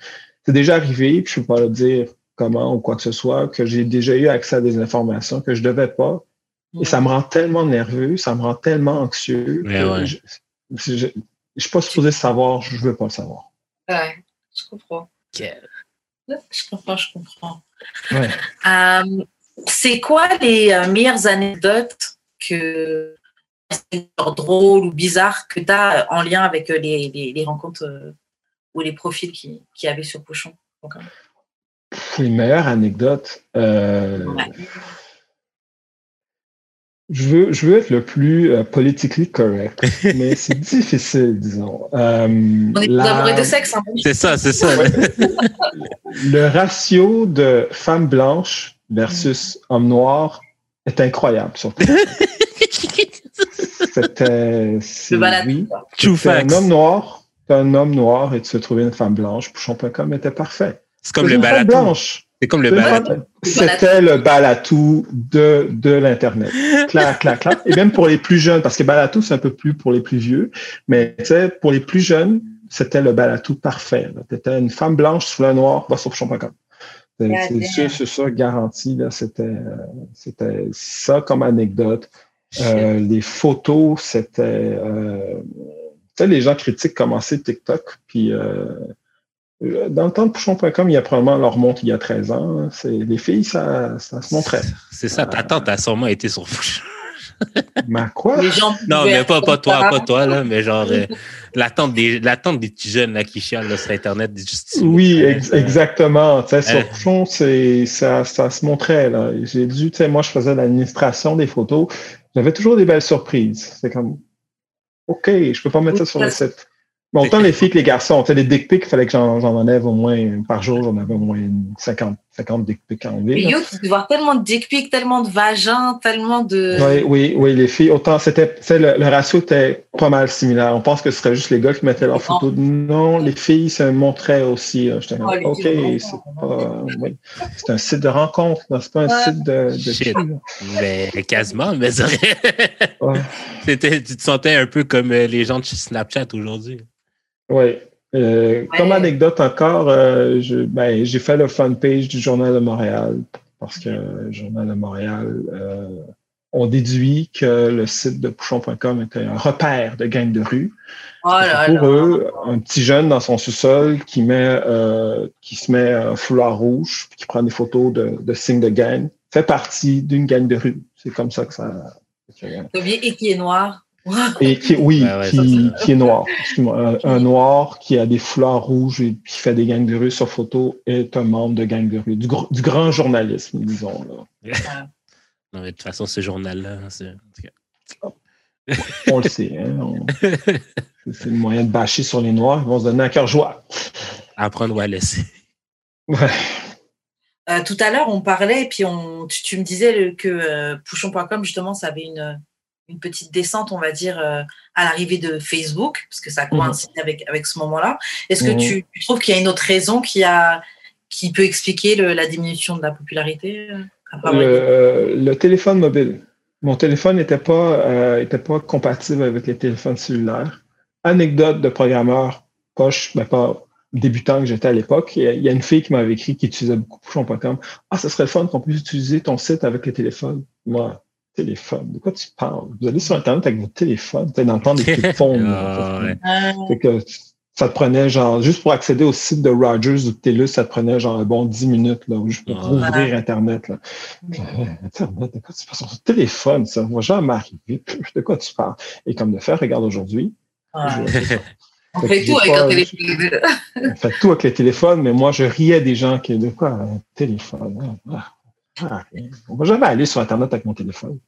c'est déjà arrivé, puis je ne peux pas le dire comment ou quoi que ce soit, que j'ai déjà eu accès à des informations que je ne devais pas, et ça me rend tellement nerveux, ça me rend tellement anxieux. je ne suis pas supposé savoir, je ne veux pas le savoir. Ouais, je comprends. Je comprends, je comprends. Euh, c'est quoi les euh, meilleures anecdotes que drôles ou bizarres que tu as en lien avec euh, les, les, rencontres ou les profils qui, qui avaient sur Pochon? Les meilleures anecdotes. Je veux, je veux être le plus euh, politically correct, mais c'est difficile, disons. Euh, On est la... de sexe. Hein. C'est ça, c'est ça. le ratio de femmes blanches versus hommes noirs est incroyable, surtout. C'était. Oui. un homme noir, un homme noir et tu se trouvais une femme blanche. Pouchon.com était parfait. C'est comme le balade. blanche. C'est comme le balatou. C'était le balatou de, de l'Internet. Clac, clac, clac. Et même pour les plus jeunes, parce que balatou, c'est un peu plus pour les plus vieux, mais pour les plus jeunes, c'était le balatou parfait. C'était une femme blanche sous le noir, va sur champ.com. C'est sûr, c'est ça, garanti. C'était, c'était ça comme anecdote. Euh, les photos, c'était. Euh, tu sais, les gens critiquent commencer TikTok, puis euh, dans le temps de Pouchon.com, il y a probablement leur montre il y a 13 ans. Les filles, ça, ça se montrait. C'est ça, ta tante a sûrement été sur Pouchon. Mais quoi? non, mais pas, pas toi, pas toi, là, mais genre euh, l'attente des, des petits jeunes là, qui chialent sur Internet. oui, exactement. sur euh. Pouchon, ça, ça se montrait. Là. J'ai dû, moi, je faisais l'administration des photos. J'avais toujours des belles surprises. C'est comme, OK, je peux pas mettre ça sur le site. Bon, autant les filles que les garçons. Tu sais, les dick pics, il fallait que j'en enlève au moins par jour, j'en avais au moins 50, 50 dick pics yo, tu voir tellement de dick pics, tellement de vagins, tellement de. Oui, oui, oui, les filles, autant c'était, le, le ratio était pas mal similaire. On pense que ce serait juste les gars qui mettaient leurs photos. Non, les filles se montraient aussi. J'étais oh, OK, c'est pas. Oui. C'est un site de rencontre, c'est pas un site de. de mais quasiment, mais ouais. C'était, tu te sentais un peu comme euh, les gens de Snapchat aujourd'hui. Oui. Euh, comme anecdote encore, euh, ben, j'ai fait le fun page du Journal de Montréal parce que le Journal de Montréal, euh, on déduit que le site de pouchon.com était un repère de gang de rue. Oh pour eux, un petit jeune dans son sous-sol qui met, qui se met un foulard rouge, qui prend des photos de, de signes de gang, fait partie d'une gang de rue. C'est comme ça que ça. Et qui est noir. Et qui, oui, qui, est noir. Un, noir qui a des fleurs rouges et qui fait des gangs de rue sur photo est un membre de gang de rue, du, grand journalisme, disons. Là. non, de toute façon, ce journal-là, on le sait. Hein, c'est le moyen de bâcher sur les noirs. Ils vont se donner un cœur joie. Apprendre ou à laisser. Euh, tout à l'heure, on parlait, et puis on, tu, me disais que euh, Pouchon.com, justement, ça avait une une petite descente, on va dire, euh, à l'arrivée de Facebook, parce que ça Mhm. coïncide avec, avec ce moment-là. Est-ce que tu, tu trouves qu'il y a une autre raison qui, a, qui peut expliquer le- la diminution de la popularité euh, Le, le téléphone mobile. Mon téléphone n'était pas, euh, était pas compatible avec les téléphones cellulaires. Anecdote de programmeur poche, mais pas débutant que j'étais à l'époque. Il y a- il y a une fille qui m'avait écrit qui utilisait beaucoup Pouchon.com. Ah, ce serait le fun qu'on puisse utiliser ton site avec le téléphone. Moi, téléphone, de quoi tu parles? Vous allez sur Internet avec votre téléphone, tu temps des téléphones. Ah, ouais. Euh, Fait que ça te prenait genre, juste pour accéder au site de Rogers ou de TELUS, ça te prenait genre un bon 10 minutes, là, juste pour Ah. ouvrir Internet, là. Euh, Internet, de quoi tu parles? Sur téléphone, ça ne va jamais arriver. De quoi tu parles? Et comme de faire, regarde aujourd'hui. ouais. je- On Fait tout avec un téléphone. On fait tout avec le téléphone, mais moi, je riais des gens qui, de quoi, un téléphone? Ah, ah, on va jamais aller sur Internet avec mon téléphone.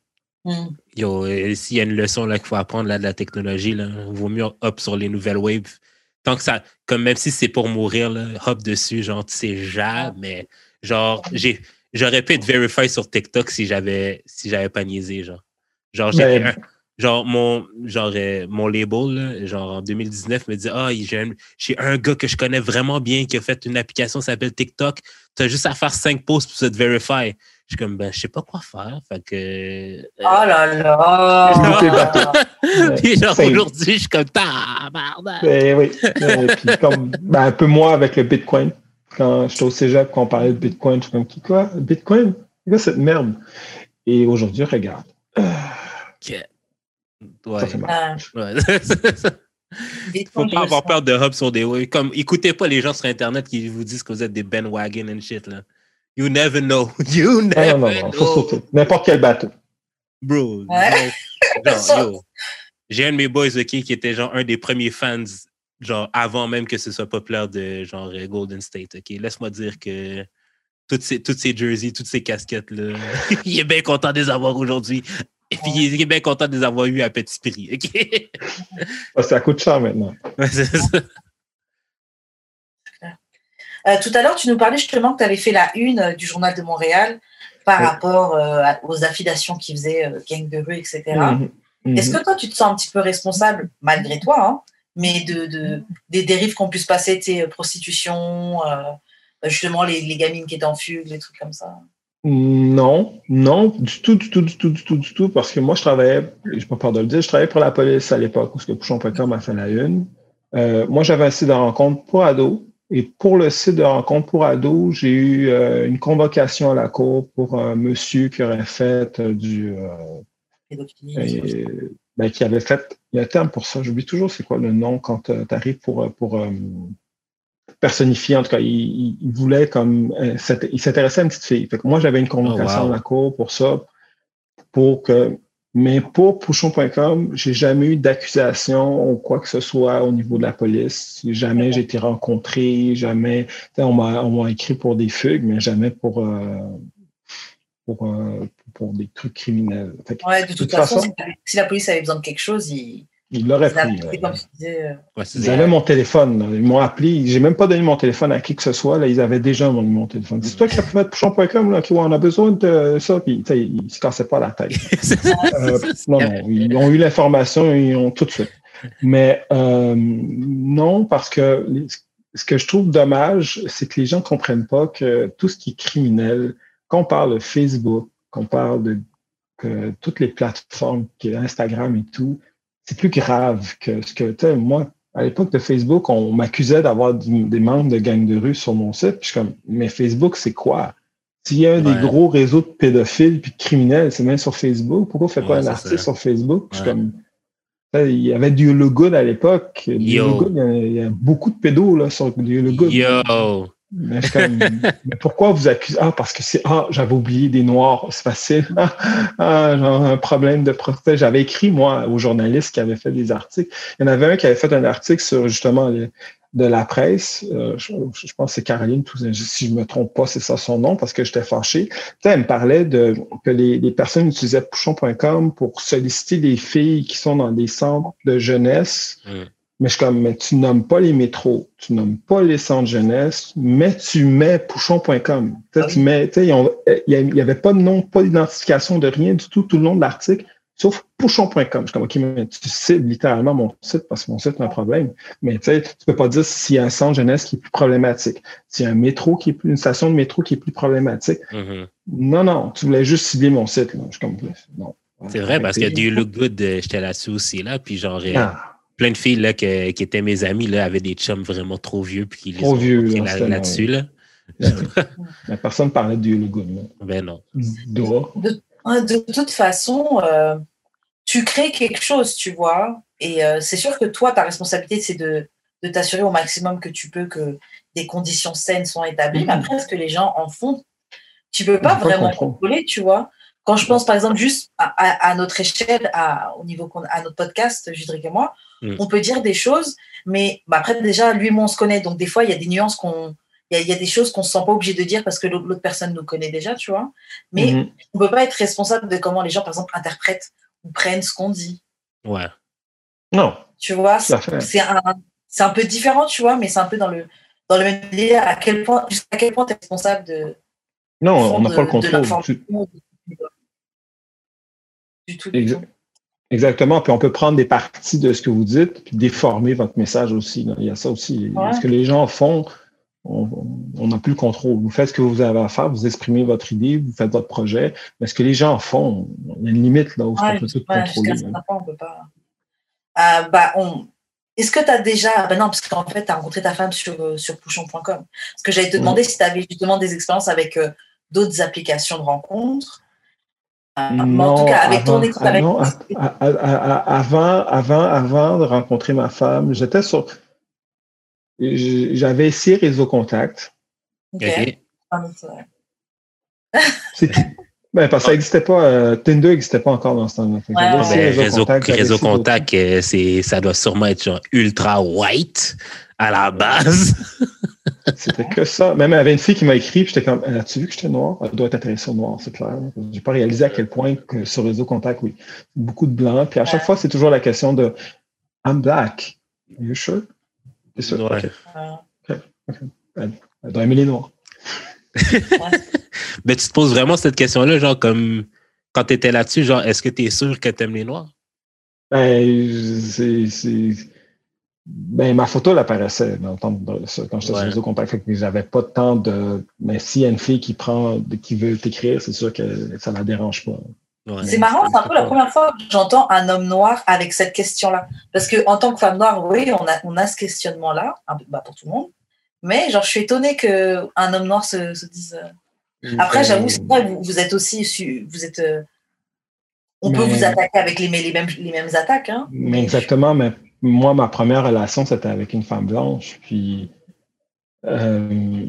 Hmm. Yo, s'il y a une leçon là, qu'il faut apprendre là, de la technologie, là, vaut mieux hop sur les nouvelles waves. Tant que ça, comme même si c'est pour mourir, là, hop dessus, genre, tu sais jamais. Genre, j'ai, j'aurais pu être verified sur TikTok si j'avais, si j'avais pas niaisé, genre. Genre, j'ai un- genre, mon, genre, euh, mon label, là, genre, en 2019, me dit, ah, j'ai un, j'ai un gars que je connais vraiment bien qui a fait une application qui s'appelle TikTok. Tu as juste à faire cinq posts pour se te verify. Je suis comme, ben, je sais pas quoi faire. Fait que, euh, Oh là là! puis genre aujourd'hui, je suis comme tabarnak. Ben oui. Euh, puis comme, ben, un peu moi avec le Bitcoin. Quand j'étais au cégep, quand on parlait de Bitcoin, je suis comme, qui quoi? Bitcoin? C'est quoi cette merde? Et aujourd'hui, regarde. Ouais. Ça fait mal. Euh, ouais. des Faut pas avoir peur de hub sur des waves. Comme, écoutez pas les gens sur Internet qui vous disent que vous êtes des bandwagon and shit, là. You never know. You never non, non, non, faut know. sauter. N'importe quel bateau. Bro. Ouais. genre, J'ai un de mes boys, OK, qui était genre un des premiers fans, genre avant même que ce soit populaire de genre euh, Golden State, OK? Laisse-moi dire que toutes ces, toutes ces jerseys, toutes ces casquettes-là, il est bien content de les avoir aujourd'hui. Et puis, il est bien content de les avoir eu à petit prix, OK? Ah, Ça coûte cher maintenant. Ouais, c'est ça. Euh, tout à l'heure, tu nous parlais justement que tu avais fait la une euh, du Journal de Montréal par rapport euh, aux affiliations qui faisaient euh, gang de rue, etc. Mhm. Mhm. Est-ce que toi, tu te sens un petit peu responsable, malgré toi, hein, mais de, de- des dérives qu'on puisse passer, tu sais, prostitution, euh, justement les, les gamines qui étaient en fugue, les trucs comme ça? Non, non, du tout, du tout, du tout, du tout, du tout, parce que moi, je travaillais, je pas peur de le dire, je travaillais pour la police à l'époque où ce que Pouchon.com a fait la une. Euh, moi, j'avais un site de rencontre pour ados. Et pour le site de rencontre pour ados, j'ai eu euh, une convocation à la cour pour un monsieur qui aurait fait euh, du. ben, qui avait fait. Il y a un terme pour ça, j'oublie toujours c'est quoi le nom quand tu arrives pour, pour personnifier. En tout cas, il, voulait comme. euh, il s'intéressait à une petite fille. Fait que moi, j'avais une convocation Oh, wow. à la cour pour ça. Pour que. Mais pour Pouchon.com, j'ai jamais eu d'accusation ou quoi que ce soit au niveau de la police. Jamais j'ai été rencontré, jamais. On m'a on m'a écrit pour des fugues, mais jamais pour, euh, pour, euh, pour des trucs criminels. Que Ouais, de toute, toute façon, façon- si, si la police avait besoin de quelque chose, ils, il l'aurait ils pris. là. comme disais. euh, Ouais, c'est Ils avaient mon téléphone. là. Ils m'ont appelé. J'ai même pas donné mon téléphone à qui que ce soit. Là. Ils avaient déjà mon, mon téléphone. C'est toi qui as fait pouchon.com, là, qui ouais, on a besoin de ça. Puis, ils ne se cassaient pas la tête. Ça, Euh, non, non. Ils ont eu l'information et ils ont tout de suite. Mais euh, non, parce que ce que je trouve dommage, c'est que les gens ne comprennent pas que tout ce qui est criminel, qu'on parle de Facebook, qu'on parle de que toutes les plateformes, qui est Instagram et tout, c'est plus grave que ce que, tu sais, moi, à l'époque de Facebook, on m'accusait d'avoir des membres de gangs de rue sur mon site. Puis je suis comme, mais Facebook, c'est quoi? S'il y a un Ouais. des gros réseaux de pédophiles puis de criminels, c'est même sur Facebook. Pourquoi on fait Ouais, pas un article sur Facebook? Je suis comme, il y avait du Hello Good à l'époque. Du Yo. Hello Good, il y a- il y, a beaucoup de pédos là, sur du Hello Good. Yo! Mais mais pourquoi vous accusez? Ah, parce que c'est, ah, j'avais oublié des noirs, c'est facile. Ah, genre un problème de procès. J'avais écrit, moi, aux journalistes qui avaient fait des articles. Il y en avait un qui avait fait un article sur justement de la presse. Euh, je, pense que c'est Caroline, Touzin. si je me trompe pas, c'est ça son nom, parce que j'étais fâché. Elle me parlait de que les, personnes utilisaient pouchon.com pour solliciter des filles qui sont dans des centres de jeunesse. Mm. Mais je suis comme, mais tu nommes pas les métros, tu nommes pas les centres jeunesse, mais tu mets pouchon.com. Tu sais, Ah tu mets, tu sais, il y a- il y avait pas de nom, pas d'identification de rien du tout tout le long de l'article. sauf pouchon.com. Je suis comme, OK, mais tu cibles littéralement mon site parce que mon site a un problème. Mais tu sais, tu peux pas dire s'il y a un centre jeunesse qui est plus problématique, s'il y a un métro qui est plus, une station de métro qui est plus problématique. Mhm. Non, non, tu voulais juste cibler mon site. Là. Je suis comme, non. C'est vrai, parce que Du Look Good, euh, j'étais là-dessus aussi, là. Puis genre, Ah, plein de filles là, que- qui étaient mes amies là, avaient des chums vraiment trop vieux puis qui les Trop ont vieux, pris là, là- c'était là-dessus. Là, mais personne parlait du le good. Là. Ben non. Doigt. Ouais, De toute façon, euh, tu crées quelque chose, tu vois. Et euh, c'est sûr que toi, ta responsabilité, c'est de, de t'assurer au maximum que tu peux que des conditions saines sont établies. Mais après, ce que les gens en font, tu peux pas vraiment contrôle. contrôler, tu vois. Quand je pense, par exemple, juste à, à- à notre échelle, à, au niveau qu'on- à notre podcast, Judric et moi, Mhm. on peut dire des choses, mais bah, après, déjà, lui et moi, on se connaît. Donc, des fois, il y a des nuances qu'on. Il y a, il y a des choses qu'on ne se sent pas obligé de dire parce que l'autre l'autre personne nous connaît déjà, tu vois. Mais Mhm. on peut pas être responsable de comment les gens, par exemple, interprètent ou prennent ce qu'on dit. Ouais. Non, Tu vois, c'est un, c'est un peu différent, tu vois, mais c'est un peu dans le, dans le même délire. À quel point, jusqu'à quel point tu es responsable de, Non, on n'a pas le contrôle. Tu- du tout. du Exa- tout. Exactement. Puis on peut prendre des parties de ce que vous dites puis déformer votre message aussi. Il y a ça aussi. Ouais. Ce que les gens font, on n'a plus le contrôle. Vous faites ce que vous avez à faire, vous exprimez votre idée, vous faites votre projet. Mais ce que les gens font, il y a une limite là où Ouais, on peut tout ouais, contrôler. on peut pas. Euh, bah, on... Est-ce que tu as déjà. Ben non, parce qu'en fait, tu as rencontré ta femme sur, euh, sur pouchon.com. Parce que j'allais te demander si tu avais justement des expériences avec euh, d'autres applications de rencontres. Mais en tout cas, avec ton avant, équipe, ah avec. non, avant, avant, avant de rencontrer ma femme, j'étais sur. J'avais essayé Réseau Contact. Ok. Ah. C'est tout. Ben, parce que ça n'existait pas. euh, Tinder n'existait pas encore dans ce temps-là. Ouais, Ben, réseau réseau contact, euh, c'est, ça doit sûrement être genre ultra white à la base. C'était que ça. Même il y avait une fille qui m'a écrit, puis j'étais comme, as-tu vu que j'étais noir? Elle doit être intéressée au noir, c'est clair. J'ai pas réalisé à quel point que sur réseau contact, oui. Beaucoup de blancs. Puis à chaque Ouais. fois, c'est toujours la question de I'm black. Are you sure? C'est sûr. Ouais. OK. Elle doit aimer les noirs. Mais tu te poses vraiment cette question-là, genre comme quand tu étais là-dessus, genre est-ce que tu es sûr que tu aimes les noirs? Ben, c'est- ben, ma photo, elle apparaissait dans le temps de ça, quand j'étais Ouais. sur réseau contact. Fait que j'avais pas de temps de. Mais s'il y a une fille qui prend, qui veut t'écrire, c'est sûr que ça la dérange pas. Ouais. C'est marrant, c'est un peu la première fois que j'entends un homme noir avec cette question-là. Parce que en tant que femme noire, oui, on a, on a ce questionnement-là, un peu- bah, pour tout le monde. Mais genre, je suis étonnée qu'un homme noir se, se dise. euh, Après, j'avoue, c'est vrai, vous, vous êtes aussi. Vous êtes, euh, On peut vous attaquer avec les, les, mêmes, les mêmes attaques. Hein. Mais exactement, mais moi, ma première relation, c'était avec une femme blanche. Puis, euh,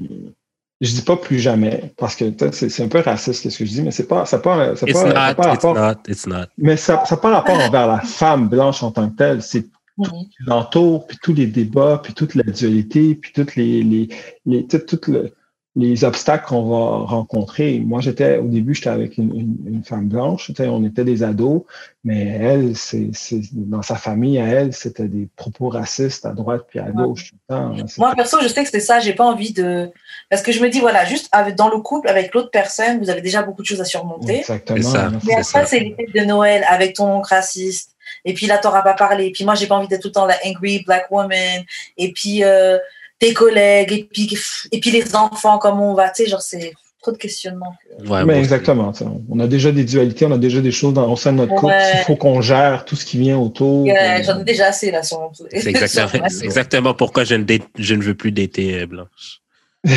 je dis pas plus jamais, parce que tu sais, c'est un peu raciste ce que je dis, mais c'est pas, ça pas, ça It's pas, ça pas it's rapport, not, it's not. mais ça n'a pas rapport envers la femme blanche en tant que telle. C'est qui l'entoure, puis tous les débats, puis toute la dualité, puis toutes les, les, les, tout- toutes le- les obstacles qu'on va rencontrer. Moi, j'étais, au début, j'étais avec une, une, une femme blanche, on était des ados, mais elle, c'est, c'est, dans sa famille, à elle, c'était des propos racistes à droite puis à gauche tout le temps. hein. Moi, perso, je sais que c'était ça. J'ai pas envie de. Parce que je me dis, voilà, juste avec, dans le couple, avec l'autre personne, vous avez déjà beaucoup de choses à surmonter. Exactement. C'est ça. hein. Mais C'est après, c'est les fêtes de Noël avec ton oncle raciste. Et puis là, t'auras pas parlé. Et puis moi, j'ai pas envie d'être tout le temps la angry black woman. Et puis euh, tes collègues. Et puis, et puis les enfants, comment on va. Tu sais, genre, c'est trop de questionnements. que- Ouais, Mais bon, exactement. tu sais, On a déjà des dualités, on a déjà des choses dans, au sein de notre couple. Ouais. Il faut qu'on gère tout ce qui vient autour. Euh, J'en ai déjà assez là sur mon. C'est exactement, c'est exactement pourquoi je ne, date- je ne veux plus dater euh, Blanche.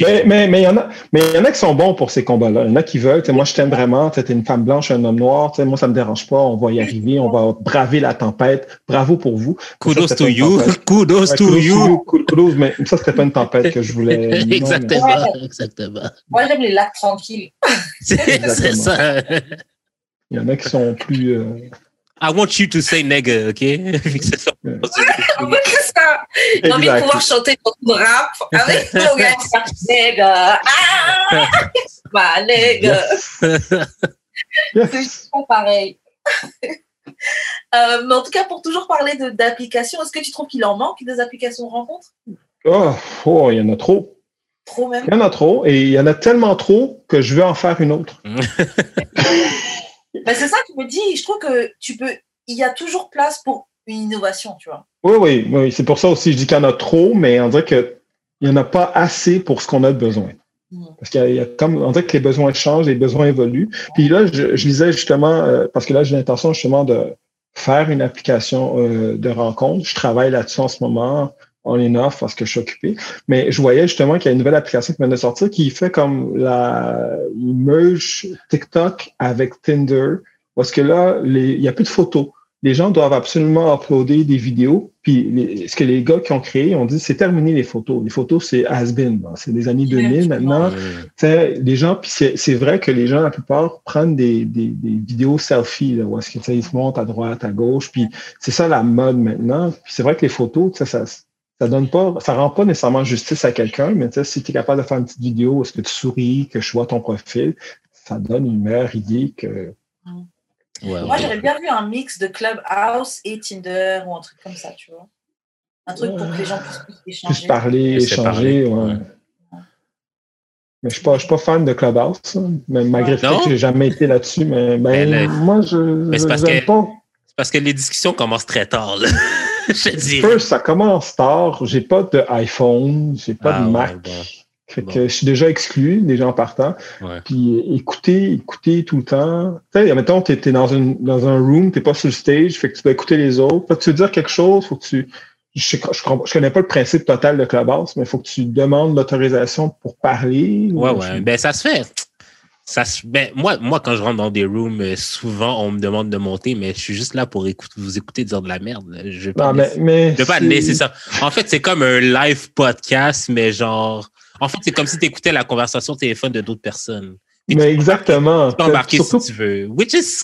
Mais mais mais il y en a mais il y en a qui sont bons pour ces combats-là. Il y en a qui veulent. Moi, je t'aime vraiment. Tu es une femme blanche, un homme noir. tu sais, Moi, ça me dérange pas. On va y arriver. On va braver la tempête. Bravo pour vous. Kudos Ça, to you. Kudos Ouais, to kudos you. Kudos, kudos, mais ça, c'était pas une tempête que je voulais. non, mais- Exactement. Exactement. Moi, j'aime les lacs tranquilles. C'est ça. Il y en a qui sont plus. euh, I want you to say nigga, OK? C'est ça. Oui, c'est ça. J'ai envie de pouvoir chanter ton rap avec ton gars. Nigga. Ah! Bah, nigga. C'est pas pareil. Euh, mais en tout cas, pour toujours parler d'applications, est-ce que tu trouves qu'il en manque des applications de rencontres? Oh, oh, il y en a trop. Trop même? Il y en a trop. Et il y en a tellement trop que je veux en faire une autre. Ben, c'est ça que je me dis. Je trouve que tu peux. Il y a toujours place pour une innovation, tu vois. Oui, oui, oui. C'est pour ça aussi je dis qu'il y en a trop, mais on dirait qu'il n'y en a pas assez pour ce qu'on a besoin. Mm. Parce qu'il y, a comme, on dirait que les besoins changent, les besoins évoluent. Puis là, je, je lisais justement, euh, parce que là, j'ai l'intention justement de faire une application euh, de rencontre. Je travaille là-dessus en ce moment on est off parce que je suis occupé. Mais je voyais justement qu'il y a une nouvelle application qui vient de sortir qui fait comme la il merge TikTok avec Tinder. Parce que là, les, il n'y a plus de photos. Les gens doivent absolument uploader des vidéos. Puis ce que les gars qui ont créé ont dit, c'est terminé les photos. Les photos, c'est has-been. C'est des années 2000 maintenant. Les gens, puis c'est vrai que les gens, la plupart, prennent des, des, des vidéos selfies, là, où est-ce qu'ils se montent à droite, à gauche. Puis c'est ça la mode maintenant. Puis c'est vrai que les photos, ça, ça ça donne pas, ça rend pas nécessairement justice à quelqu'un, mais si tu es capable de faire une petite vidéo, est-ce que tu souris, que je vois ton profil, ça donne une meilleure idée que. Moi, j'aurais bien vu un mix de Clubhouse et Tinder ou un truc comme ça, tu vois. Un truc pour que les gens puissent échanger. Puissent parler, échanger, ouais. Mais je ne suis, pas fan de Clubhouse, mais malgré tout, je n'ai jamais été là-dessus. Mais, ben, moi, je n'aime pas. C'est parce que les discussions commencent très tard. Là. je ça commence tard. J'ai pas de iPhone, j'ai pas de ah, Mac. Fait que je suis déjà exclu, déjà en partant. Puis écouter, écouter tout le temps. Tu sais, mettons, tu es, dans, une, dans un room, tu pas sur le stage, fait que tu dois écouter les autres. Que tu veux dire quelque chose, faut que tu. Je, je, connais pas le principe total de Clubhouse, mais il faut que tu demandes l'autorisation pour parler. Ouais, ouais. Ben, ça se fait. Ça, ben, moi, moi, quand je rentre dans des rooms, euh, souvent, on me demande de monter, mais je suis juste là pour écouter, vous écouter dire de la merde. Je ne veux pas, laisser ça. En fait, c'est comme un live podcast, mais genre. En fait, c'est comme si tu écoutais la conversation au téléphone de d'autres personnes. mais exactement. Tu peux embarquer si tu veux. Which is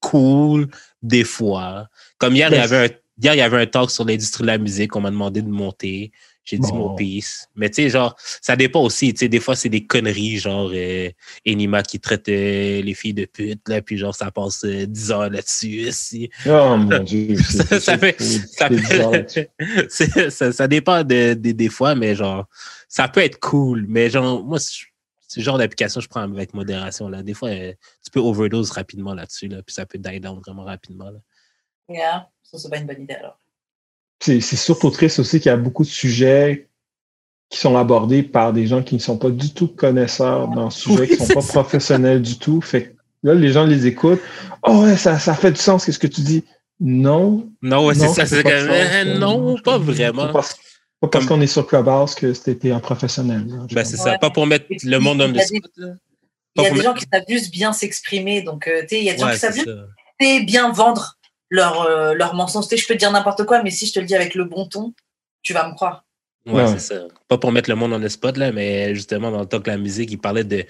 cool des fois. Comme hier, il y avait un, hier, il y avait un talk sur l'industrie de la musique. On m'a demandé de monter. J'ai dit mon piece. Mais tu sais, genre, ça dépend aussi. Tu sais, des fois, c'est des conneries, genre euh, Enima qui traite euh, les filles de pute, là, puis genre, ça passe euh, 10 heures là-dessus. Aussi. Oh mon Dieu. ça, ça, fait. Ça, fait ça, ça, dépend de, des fois, mais genre, ça peut être cool. Mais genre, moi, c'est le genre d'application que je prends avec modération. Là. Des fois, euh, tu peux overdose rapidement là-dessus, là, puis ça peut die down vraiment rapidement. Là. Yeah, ça, c'est pas une bonne idée alors c'est surtout triste aussi qu'il y a beaucoup de sujets qui sont abordés par des gens qui ne sont pas du tout connaisseurs dans ce sujet, qui ne sont pas professionnels du tout. Fait là, les gens les écoutent. Oh, ouais, ça, ça fait du sens, qu'est-ce que tu dis? Non. Non, c'est ça. C'est quand non, pas vraiment. Pas parce, qu'on est sur Clubhouse que c'était un professionnel. Ben, c'est ça. Pas pour mettre le monde dans le spot. Il y a des gens qui savent juste bien s'exprimer. Donc, euh, il y a des gens qui savent juste bien vendre leur, euh, leur mensonge. je peux te dire n'importe quoi, mais si je te le dis avec le bon ton, tu vas me croire. Ouais, c'est ça. Pas pour mettre le monde en le spot, là, mais justement, dans le talk de la musique, il parlait de,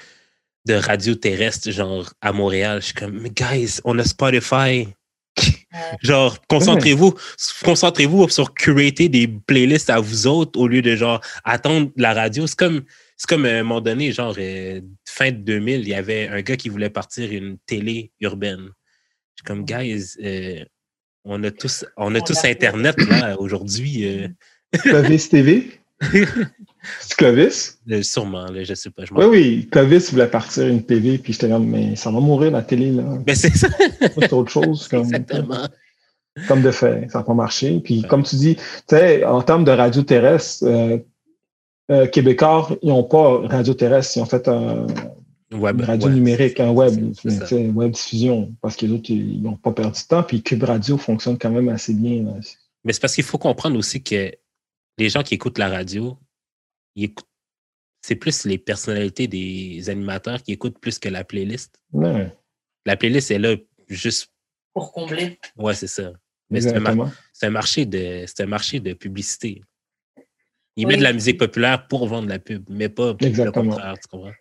de radio terrestre, genre à Montréal. Je suis comme, mais guys, on a Spotify. genre, concentrez-vous, concentrez-vous sur curater des playlists à vous autres au lieu de genre attendre la radio. C'est comme, c'est comme à un moment donné, genre euh, fin de 2000, il y avait un gars qui voulait partir une télé urbaine. Je suis comme, guys, euh, on a tous, on a tous Internet là aujourd'hui. Euh. Clovis TV? C'est Clovis? Euh, sûrement, là, je sais pas. oui, oui, Clovis voulait partir une TV, puis j'étais comme, mais ça va mourir la télé, là. Mais ben, c'est ça. c'est autre chose. Comme, Exactement. Comme de fait, ça n'a pas marché. Puis comme tu dis, tu sais, en termes de radio terrestre, euh, Québécois, ils n'ont pas radio terrestre, ils ont fait un, Web, radio numérique, un web, web diffusion, parce que les autres, ils n'ont pas perdu de temps, puis Cube Radio fonctionne quand même assez bien. Mais c'est parce qu'il faut comprendre aussi que les gens qui écoutent la radio, c'est plus les personnalités des animateurs qui écoutent plus que la playlist. La playlist est là juste pour combler. Ouais, c'est ça. Mais c'est un, marché de un marché de publicité. Ils mettent de la musique populaire pour vendre la pub, mais pas le contraire, tu comprends?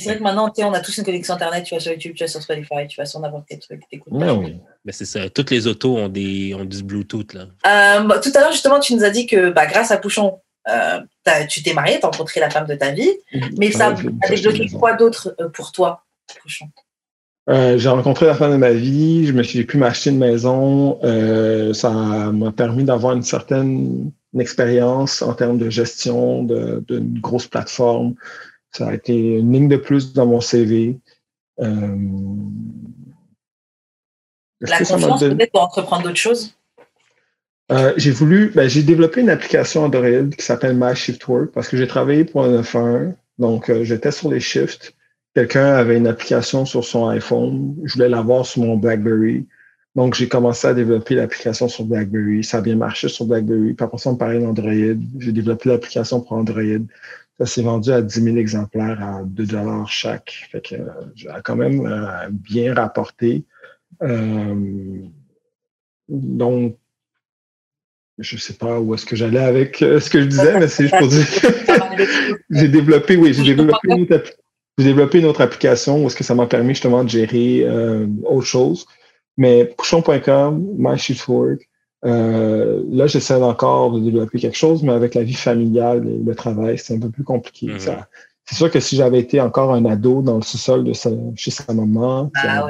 C'est vrai que maintenant, on a tous une connexion Internet, tu vas sur YouTube, tu vas sur Spotify, tu vas sur n'importe quel truc, t'écoutes. oui. Mais c'est ça. Toutes les autos ont, des, ont du Bluetooth. Là. Euh, bah, tout à l'heure, justement, tu nous as dit que bah, grâce à Pouchon, euh, tu t'es marié, tu as rencontré la femme de ta vie. Mais ça a débloqué quoi d'autre euh, pour toi, Pouchon? J'ai rencontré la femme de ma vie, je me suis pu m'acheter une maison. ça m'a permis d'avoir une certaine expérience en termes de gestion d'une grosse plateforme. Ça a été une ligne de plus dans mon CV. La confiance peut-être pour entreprendre d'autres choses? J'ai voulu, ben, j'ai développé une application Android qui s'appelle My Shift Work parce que j'ai travaillé pour un F1. Donc, j'étais sur les shifts. Quelqu'un avait une application sur son iPhone. Je voulais l'avoir sur mon BlackBerry. Donc, j'ai commencé à développer l'application sur BlackBerry. Ça a bien marché sur BlackBerry. Puis après ça, on me parlait d'Android. J'ai développé l'application pour Android. Ça s'est vendu à 10 000 exemplaires à 2 dollars chaque. Fait que euh, j'ai quand même euh, bien rapporté. Euh, donc, je sais pas où est-ce que j'allais avec ce que je disais, mais c'est juste pour dire. j'ai développé, oui, j'ai développé une autre application où est-ce que ça m'a permis justement de gérer euh, autre chose. Mais Pouchon.com, MyShiftWork, euh, là, j'essaie encore de développer quelque chose, mais avec la vie familiale et le travail, c'est un peu plus compliqué. Mm-hmm. C'est sûr que si j'avais été encore un ado dans le sous-sol de chez sa maman, ah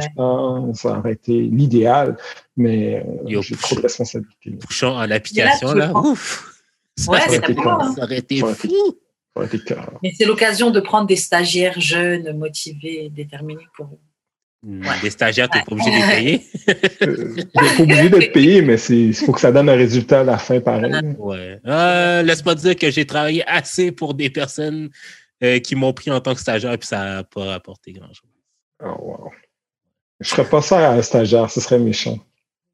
ça aurait été l'idéal, mais euh, j'ai trop de responsabilités. Pouchon en application, là, ouf! Ouais, ça, ça aurait été fou! Mais c'est l'occasion de prendre des stagiaires jeunes, motivés, déterminés pour Des stagiaires, tu n'es pas obligé de les payer. euh, pas obligé d'être payé, mais il faut que ça donne un résultat à la fin pareil. Ouais. Euh, Laisse-moi dire que j'ai travaillé assez pour des personnes euh, qui m'ont pris en tant que stagiaire et ça n'a pas rapporté grand-chose. Oh, wow. Je ne ferais pas ça à un stagiaire, ce serait méchant.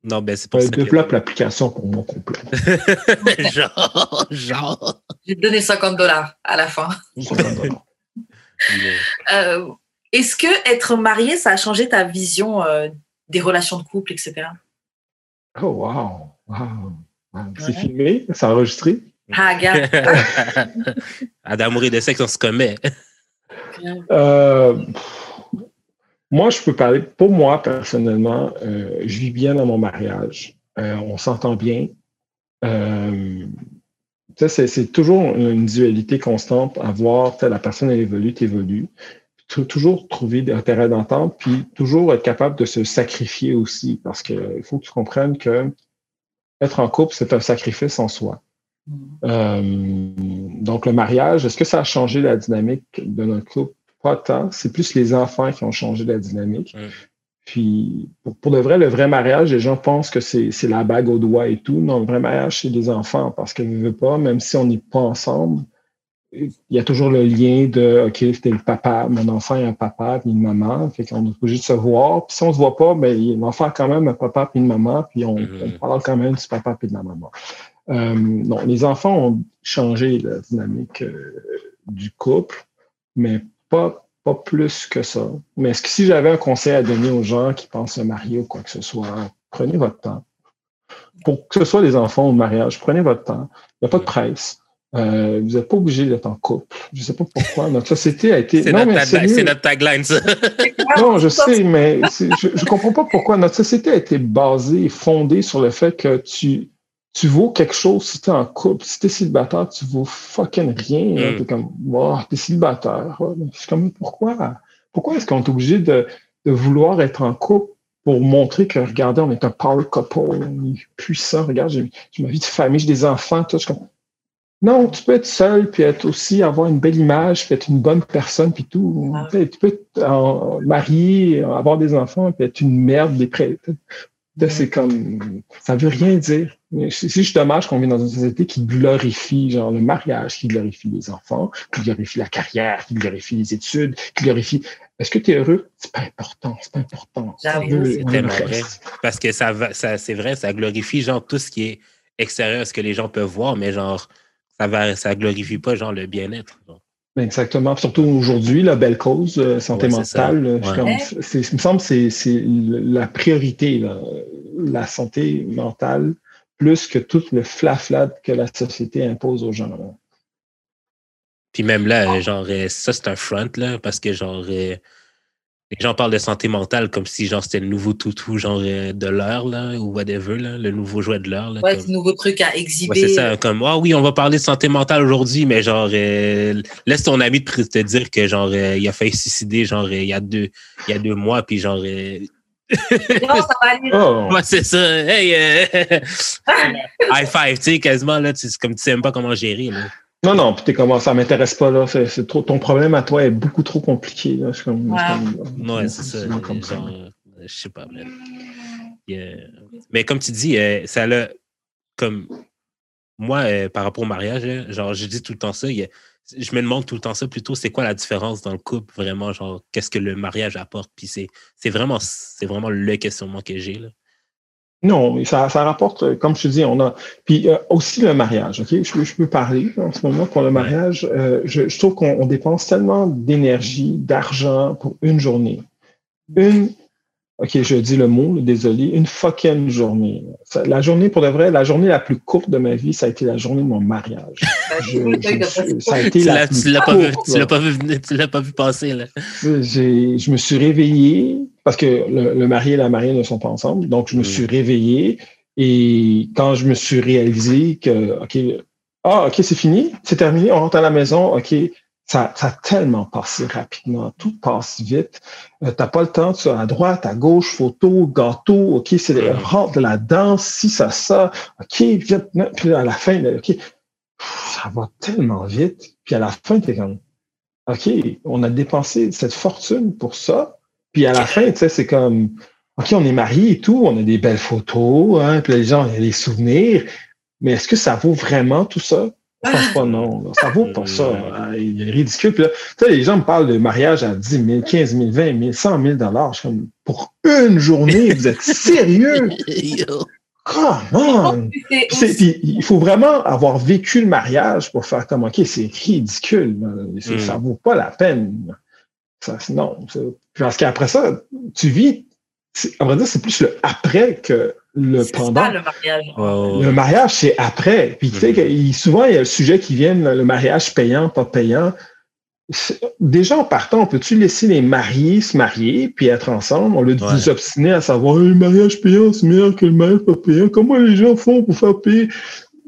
Non, ben c'est pour ça. développe l'application pour mon complet. genre, genre. Je vais te donner 50 dollars à la fin. euh, Est-ce que être marié, ça a changé ta vision euh, des relations de couple, etc. Oh, wow. wow. C'est filmé? C'est enregistré? Ah, regarde. à d'amour et de sexe, on se commet. Euh, moi, je peux parler, pour moi, personnellement, euh, je vis bien dans mon mariage. Euh, on s'entend bien. Euh, c'est toujours une dualité constante à voir la personne elle évolue, tu évolues. Toujours trouver des intérêts d'entente, puis toujours être capable de se sacrifier aussi, parce qu'il faut que tu comprennes que être en couple, c'est un sacrifice en soi. Mm. Euh, donc, le mariage, est-ce que ça a changé la dynamique de notre couple? Pas tant. C'est plus les enfants qui ont changé la dynamique. Puis, pour, de vrai, le vrai mariage, les gens pensent que c'est la bague au doigt et tout. Non, le vrai mariage, c'est des enfants parce que ne veut pas, même si on n'est pas ensemble, il y a toujours le lien de OK, c'était le papa, mon enfant a un papa puis une maman, fait qu'on est obligé de se voir. Puis si on se voit pas, ben l'enfant a quand même un papa puis une maman, puis on, mm-hmm. parle quand même du papa puis de la maman. Euh, non, les enfants ont changé la dynamique euh, du couple, mais pas, pas plus que ça. Mais est-ce que si j'avais un conseil à donner aux gens qui pensent se marier ou quoi que ce soit, prenez votre temps. Pour que ce soit les enfants ou le mariage, prenez votre temps. Il n'y a pas de presse. Euh, vous n'êtes pas obligé d'être en couple. Je ne sais pas pourquoi. Notre société a été. C'est notre, tagline, ça. non, je sais, mais je ne comprends pas pourquoi notre société a été basée et fondée sur le fait que tu tu vaux quelque chose si t'es en couple. Si t'es célibataire, tu vaux fucking rien. Mm. T'es comme, wow, t'es célibataire. Je suis comme, pourquoi? Pourquoi est-ce qu'on est obligé de, de, vouloir être en couple pour montrer que, regardez, on est un power couple, on est puissant. Regarde, j'ai ma vie de famille, j'ai des enfants, tout. Je comme, non, tu peux être seul, puis être aussi avoir une belle image, puis être une bonne personne, puis tout. Ah. Tu peux être marié, avoir des enfants, puis être une merde, des prêts. C'est comme, ça veut rien dire. C'est juste dommage qu'on vit dans une société qui glorifie, genre, le mariage, qui glorifie les enfants, qui glorifie la carrière, qui glorifie les études, qui glorifie. Est-ce que tu es heureux? C'est pas important, c'est pas important. Parce que ça va, ça, c'est vrai, ça glorifie, genre, tout ce qui est extérieur, ce que les gens peuvent voir, mais genre, ça va, ça glorifie pas, genre, le bien-être. Ben, exactement. Surtout aujourd'hui, la belle cause, euh, santé mentale, euh, il me semble que c'est la priorité, la santé mentale, plus que tout le flafla que la société impose aux gens. Puis même là, genre, euh, ça, c'est un front, là, parce que, genre, les gens parlent de santé mentale comme si genre c'était le nouveau toutou genre euh, de l'heure là ou whatever là, le nouveau jouet de l'heure là. Ouais, comme... nouveau truc à exhiber. c'est ça, comme ah oui, on va parler de santé mentale aujourd'hui, mais genre euh, laisse ton ami te, dire que genre euh, il a failli se suicider genre il y a deux il y a deux mois puis genre non, ça va aller. Oh. Ouais, c'est ça. Hey, high five, tu sais, quasiment là, c'est comme tu sais même pas comment gérer là. Non, non, puis t'es comment ça m'intéresse pas là. C'est, trop, ton problème à toi est beaucoup trop compliqué. Là. C'est comme, Non, c'est ça. je sais pas. Mais comme tu dis, ça a comme moi, par rapport au mariage, genre, je dis tout le temps ça. je me demande tout le temps ça plutôt, c'est quoi la différence dans le couple, vraiment, genre, qu'est-ce que le mariage apporte? Puis c'est, c'est vraiment, c'est vraiment le questionnement que j'ai. Là. Non, ça, ça rapporte, euh, comme je te dis, on a. Puis euh, aussi le mariage, OK? Je, je, peux parler en ce moment pour le mariage. Euh, je, je, trouve qu'on dépense tellement d'énergie, d'argent pour une journée. Une OK, je dis le mot, désolé, une fucking journée. La journée, pour de vrai, la journée la plus courte de ma vie, ça a été la journée de mon mariage. ça a été la tu l'as pas, vu, tu l'as pas vu, tu l'as pas vu passer, là. je me suis réveillé, parce que le, marié et la mariée ne sont pas ensemble, donc je me mm. suis réveillé, et quand je me suis réalisé que, OK, ah, OK, c'est fini, c'est terminé, on rentre à la maison, OK, ça, ça a tellement passé rapidement. Tout passe vite. Euh, t'as pas le temps, tu à droite, à gauche, photo, gâteau, OK, c'est le rentre de la danse, si ça, ça, OK, puis à la fin, OK, ça va tellement vite. Puis à la fin, t'es comme, OK, on a dépensé cette fortune pour ça. Puis à la fin, tu sais, c'est comme, OK, on est mariés et tout, on a des belles photos, hein, puis les gens, il y a des souvenirs. Mais est-ce que ça vaut vraiment tout ça? Je pense pas, non. Ça vaut pas ça. Hein. Il est ridicule. Puis là, tu sais, les gens me parlent de mariage à 10 000, 15 000, 20 000, 100 000 dollars. Je suis comme, pour une journée, vous êtes sérieux? Come on! il faut vraiment avoir vécu le mariage pour faire comme, OK, c'est ridicule. Mm. Ça vaut pas la peine. Ça, non. Parce qu'après ça, tu vis, à vrai dire, c'est plus le après que le pendant. le mariage. Le mariage, c'est après. Puis tu sais, mm-hmm. souvent, il y a le sujet qui vient, le mariage payant, pas payant. Déjà, en partant, peut-tu laisser les mariés se marier puis être ensemble? On lieu de vous obstiner à savoir le mariage payant, c'est meilleur que le mariage pas payant. Comment les gens font pour faire payer?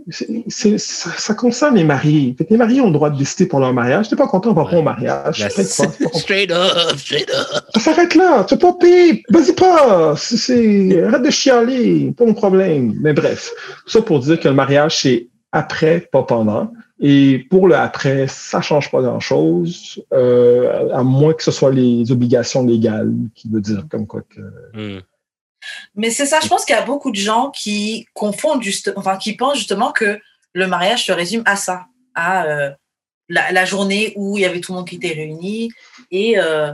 C'est, ça, ça, concerne les mariés. les mariés ont le droit de décider pour leur mariage. Tu n'es pas content, on va pas au mariage. straight up, straight up. Ça s'arrête là. Tu pas payer. Vas-y pas. C'est, arrête de chialer. Pas mon problème. Mais bref. Ça pour dire que le mariage, c'est après, pas pendant. Et pour le après, ça change pas grand-chose, euh, à moins que ce soit les obligations légales, qui veut dire comme quoi que... Hmm. Mais c'est ça, je pense qu'il y a beaucoup de gens qui confondent juste, enfin, qui pensent justement que le mariage se résume à ça, à euh, la, journée où il y avait tout le monde qui était réuni et euh,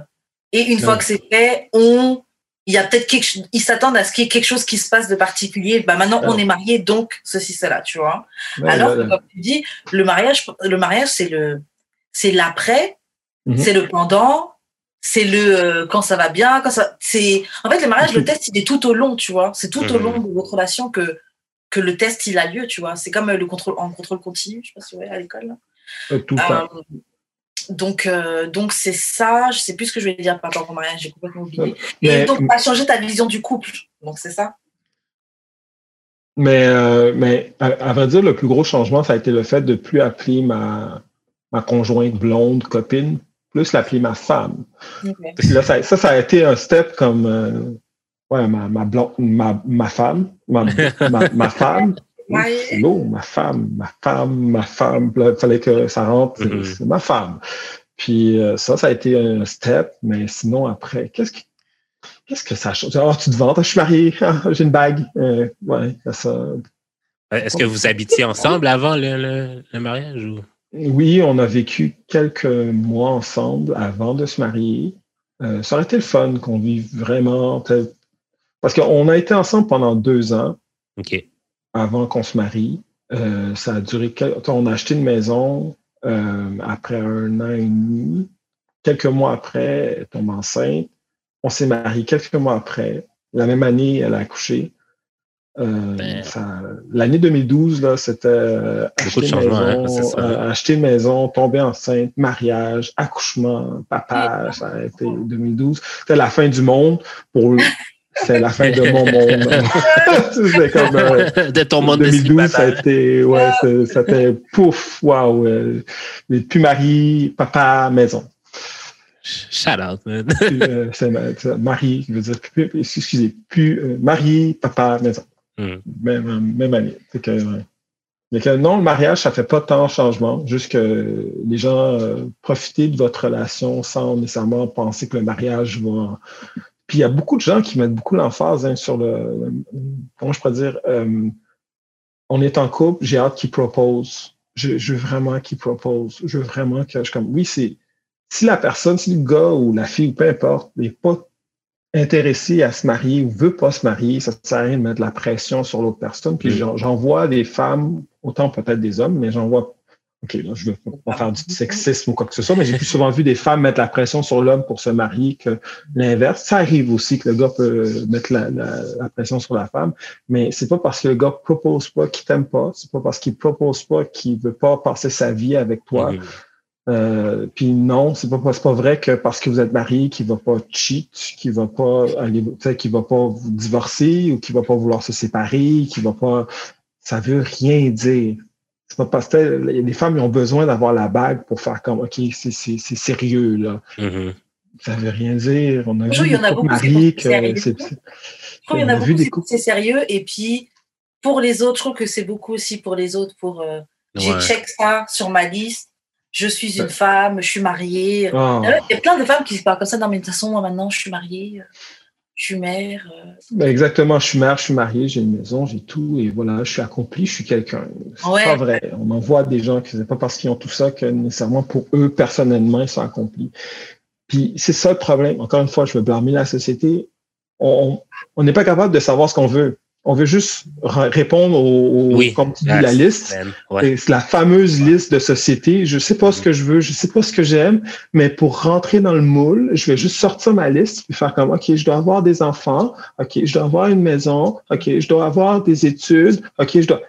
et une fois que c'est fait, on il y a peut-être quelque ils s'attendent à ce qu'il y ait quelque chose qui se passe de particulier. Bah maintenant on est marié donc ceci cela, tu vois. Alors que comme tu dis, le mariage le mariage c'est le c'est l'après, mhm. c'est le pendant, c'est le euh, quand ça va bien, quand ça. C'est en fait le mariage, le test, il est tout au long, tu vois. C'est tout au long de votre relation que que le test il a lieu, tu vois. C'est comme euh, le contrôle en contrôle continu, je sais pas si vous voyez à l'école. Euh, tout euh, donc donc c'est ça. Je sais plus ce que je vais dire par rapport au mariage, j'ai complètement oublié. Et donc a changé ta vision du couple, donc c'est ça? Mais mais à, vrai dire, le plus gros changement, ça a été le fait de plus appeler ma ma conjointe blonde copine plus l'appeler ma femme. ça, ça, a été un step comme euh, ouais, ma, ma, ma, ma femme, ma, ma, ma femme. C'est ma femme, ma femme, ma femme. il fallait que ça rentre, c'est mm-hmm. ma femme. Puis euh, ça, ça a été un step, mais sinon, après, qu'est-ce qui Qu'est-ce que ça change? Oh, tu te vantes, je suis marié, ah, j'ai une bague. Euh, ouais, ça. Est-ce que vous habitiez ensemble avant le, le mariage? Ou? Oui, on a vécu quelques mois ensemble avant de se marier. Euh, ça aurait été le fun qu'on vive vraiment. Parce qu'on a été ensemble pendant deux ans avant qu'on se marie. Euh, ça a duré. On a acheté une maison euh, après un an et demi. Quelques mois après, elle tombe enceinte. On s'est marié quelques mois après. La même année, elle a accouché. Euh, ben. L'année 2012, c'était euh, acheter, une maison, hein, euh, acheter une maison, tomber enceinte, mariage, accouchement, papa, ça a été 2012. C'était la fin du monde pour c'est la fin de mon monde. c'est comme euh, de ton monde 2012, ça a été ouais, c'était pouf, waouh, euh, plus mari, papa, maison. Shout out, man. c'est mari, je veux dire, excusez, plus mari, papa, maison. Hmm. Même, même année. Que, non, le mariage, ça fait pas tant de changement, juste que les gens euh, de votre relation sans nécessairement penser que le mariage va. Puis il y a beaucoup de gens qui mettent beaucoup l'emphase hein, sur le, Comment je pourrais dire euh, On est en couple, j'ai hâte qu'il propose. Je, je, veux vraiment qu'il propose. Je veux vraiment que je comme. Oui, c'est. Si la personne, si le gars ou la fille, ou peu importe, n'est pas intéressé à se marier ou veut pas se marier, ça sert à rien de mettre de la pression sur l'autre personne. Puis j'en vois des femmes, autant peut-être des hommes, mais j'en vois. OK, là, je ne veux pas faire du sexisme ou quoi que ce soit, mais j'ai plus souvent vu des femmes mettre la pression sur l'homme pour se marier que l'inverse. Ça arrive aussi que le gars peut mettre la, pression sur la femme, mais c'est pas parce que le gars propose pas qu'il t'aime pas, c'est pas parce qu'il propose pas qu'il veut pas passer sa vie avec toi. Euh, puis non, c'est pas, pas vrai que parce que vous êtes marié, qu'il va pas cheat, qu'il va pas aller, qu'il va pas vous divorcer ou qu'il va pas vouloir se séparer, qu'il va pas. Ça veut rien dire. C'est pas parce que les femmes ils ont besoin d'avoir la bague pour faire comme OK, c'est sérieux là. Mm-hmm. Ça veut rien dire. On a vu il y en a beaucoup mariés que c'est. Je trouve qu'il y en a beaucoup c'est sérieux et puis pour les autres, je trouve que c'est beaucoup aussi pour les autres pour. Euh, j'ai check ça sur ma liste je suis une femme, je suis mariée. Ah. Il y a plein de femmes qui se parlent comme ça. Non, mais de toute façon, moi, maintenant, je suis mariée, je suis mère. Euh. Ben, exactement, je suis mère, je suis mariée, j'ai une maison, j'ai tout, et voilà, je suis accomplie, je suis quelqu'un. C'est pas vrai. On en voit des gens qui, c'est pas parce qu'ils ont tout ça que nécessairement pour eux, personnellement, ils sont accomplis. Puis c'est ça le problème. Encore une fois, je veux blâmer la société. On n'est pas capable de savoir ce qu'on veut. On veut juste répondre au, comme tu dis, la liste. C'est la fameuse liste de société. Je sais pas ce que je veux, je sais pas ce que j'aime, mais pour rentrer dans le moule, je vais juste sortir ma liste et faire comme, OK, je dois avoir des enfants. OK, je dois avoir une maison. OK, je dois avoir des études. OK, je dois.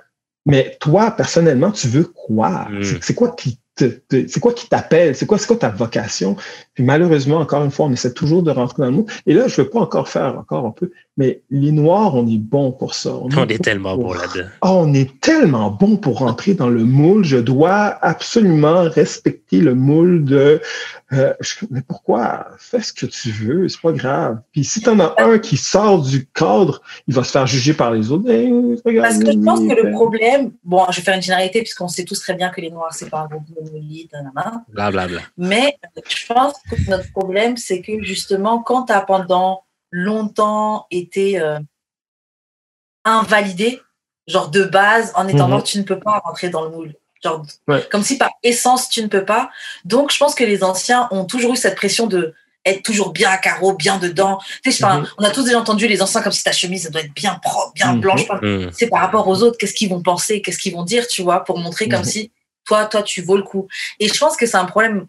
Mais toi, personnellement, tu veux quoi? Hmm. C'est quoi qui c'est quoi qui t'appelle? C'est quoi, c'est quoi ta vocation? Puis malheureusement, encore une fois, on essaie toujours de rentrer dans le monde. Et là, je veux pas encore faire encore un peu, mais les Noirs, on est bon pour ça. On, est, tellement bon là-dedans. Oh, on est tellement bon pour rentrer dans le moule. Je dois absolument respecter le moule de euh, mais pourquoi? Fais ce que tu veux, c'est pas grave. Puis si tu en as un qui sort du cadre, il va se faire juger par les autres. Parce que je pense que le problème, bon, je vais faire une généralité puisqu'on sait tous très bien que les Noirs, c'est pas un groupe blablabla. Mais je pense que notre problème, c'est que justement, quand tu as pendant longtemps été euh, invalidé, genre de base, en étant mort, mhm. tu ne peux pas rentrer dans le moule. Genre, comme si par essence, tu ne peux pas. Donc, je pense que les anciens ont toujours eu cette pression de être toujours bien à carreau, bien dedans. Tu sais, mhm. On a tous déjà entendu les anciens comme si ta chemise, ça doit être bien propre, bien mhm. blanche. C'est par rapport aux autres, qu'est-ce qu'ils vont penser, qu'est-ce qu'ils vont dire, tu vois, pour montrer comme si toi, toi, tu vaux le coup. Et je pense que c'est un problème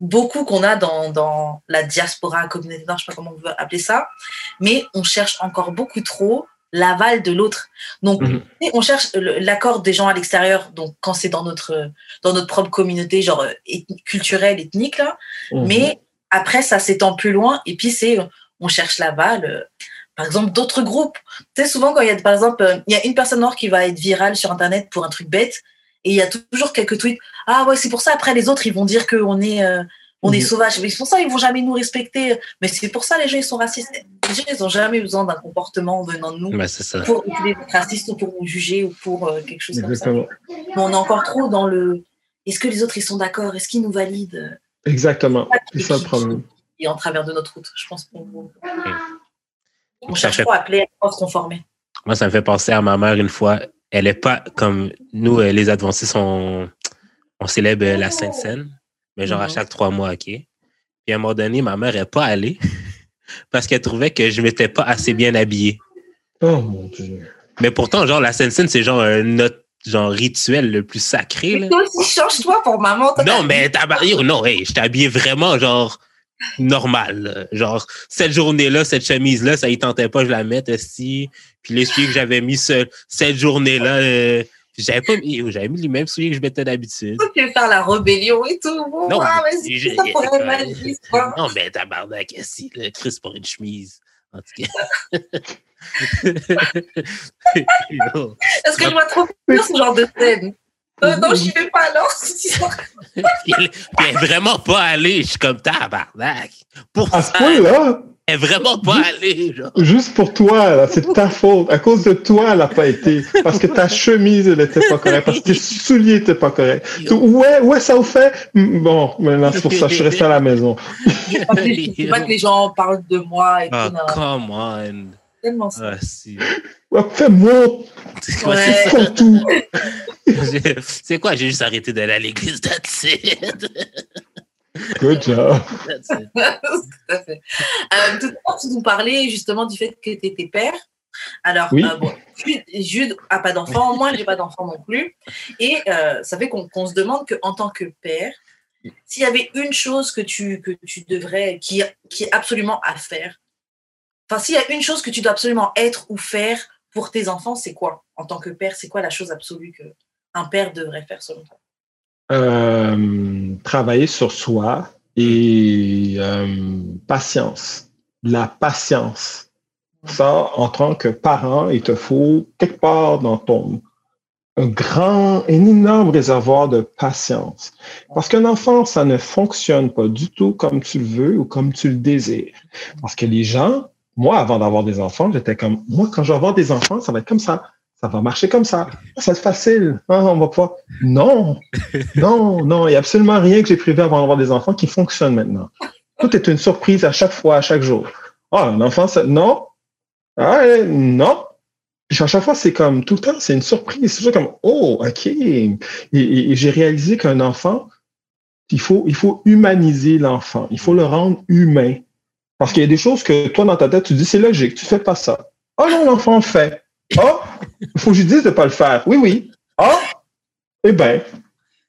beaucoup qu'on a dans, dans la diaspora, communauté nord, je sais pas comment on veut appeler ça, mais on cherche encore beaucoup trop l'aval de l'autre. Donc, mhm. on cherche l'accord des gens à l'extérieur, donc quand c'est dans notre, dans notre propre communauté, genre euh, culturelle, ethnique, là. Mhm. Mais après, ça s'étend plus loin, et puis c'est, on cherche l'aval, euh, par exemple, d'autres groupes. Tu sais, souvent, quand il y a, par exemple, euh, il y a une personne noire qui va être virale sur Internet pour un truc bête, et il y a toujours quelques tweets. Ah ouais, c'est pour ça, après, les autres, ils vont dire qu'on est on est sauvage. Mais c'est pour ça ils vont jamais nous respecter. Mais c'est pour ça les gens ils sont racistes. Les gens ils ont jamais besoin d'un comportement venant de nous pour être racistes ou pour nous juger ou pour euh, quelque chose comme ça. Mais on est encore trop dans le. Est-ce que les autres ils sont d'accord? Est-ce qu'ils nous valident? Exactement. C'est ça le problème. Et en travers de notre route, je pense qu'on on cherche à appeler à se conformer. Moi, ça me fait penser à ma mère une fois. Elle est pas comme nous, euh, les adventistes, on, on célèbre la Sainte Seine mais genre à chaque trois mois, OK? Puis à un moment donné, ma mère n'est pas allée parce qu'elle trouvait que je m'étais pas assez bien habillé. Oh mon Dieu. Mais pourtant, genre, la scène c'est genre un genre rituel le plus sacré. Mais toi aussi, change-toi pour maman. Non, mais t'as marié, non, hey, je t'ai habillé vraiment, genre, normal. Genre, cette journée-là, cette chemise-là, ça y tentait pas, je la mette aussi. Puis les souliers que j'avais mis cette journée-là, euh, j'avais pas mis, j'avais mis les mêmes souliers que je mettais d'habitude. Tu veux faire la rébellion et tout. non, mais c'est ça Non, mais tabarnak, si, le Chris pour une chemise. En tout cas. Est-ce que je vois trop pire ce genre de scène? Euh, non, j'y vais pas alors. elle, est vraiment pas allée. Je suis comme tabarnak. Pour à ce point-là? Elle est vraiment pas allée. Genre. Juste pour toi, là, c'est ta faute. À cause de toi, elle n'a pas été. Parce que ta chemise, elle n'était pas correcte. Parce que tes souliers n'étaient pas corrects. Ouais, ouais, ça vous fait? Bon, maintenant, c'est pour ça que je suis resté à la maison. Je veux pas que les, pas que les gens parlent de moi et oh, tout. come on. Tellement ça. Ah, si. Ouais, Fais-moi Ouais. tout. C'est quoi? J'ai juste arrêté d'aller à l'église, that's it. Good job. That's it. tout à fait. Euh, tout à l'heure, tu nous parlais justement du fait que tu étais père. Alors, Oui. euh, bon, Jude, Jude a pas d'enfant, moi, j'ai pas d'enfant non plus. Et euh, ça fait qu'on qu'on se demande qu'en tant que père, s'il y avait une chose que tu, que tu devrais, qui, qui est absolument à faire, enfin, s'il y a une chose que tu dois absolument être ou faire pour tes enfants, c'est quoi? En tant que père, c'est quoi la chose absolue qu'un père devrait faire selon toi? Euh, travailler sur soi et euh, patience. La patience. Ça, en tant que parent, il te faut quelque part dans ton un grand, un énorme réservoir de patience. Parce qu'un enfant, ça ne fonctionne pas du tout comme tu le veux ou comme tu le désires. Parce que les gens, moi, avant d'avoir des enfants, j'étais comme, moi, quand je vais avoir des enfants, ça va être comme ça. Ça va marcher comme ça. Ça va être facile. Ah, on va pas. Non. Non, non. Il n'y a absolument rien que j'ai prévu avant d'avoir des enfants qui fonctionne maintenant. Tout est une surprise à chaque fois, à chaque jour. Ah, un enfant, ça, non. Ah, euh, non. Puis à chaque fois, c'est comme tout le temps, c'est une surprise. C'est toujours comme, oh, OK. Et, et- et j'ai réalisé qu'un enfant, il faut, il faut humaniser l'enfant. Il faut le rendre humain. Parce qu'il y a des choses que toi, dans ta tête, tu dis, c'est logique, tu fais pas ça. Ah non, l'enfant le fait. Ah, il faut que je lui dise de pas le faire. Oui, oui. Ah, eh bien.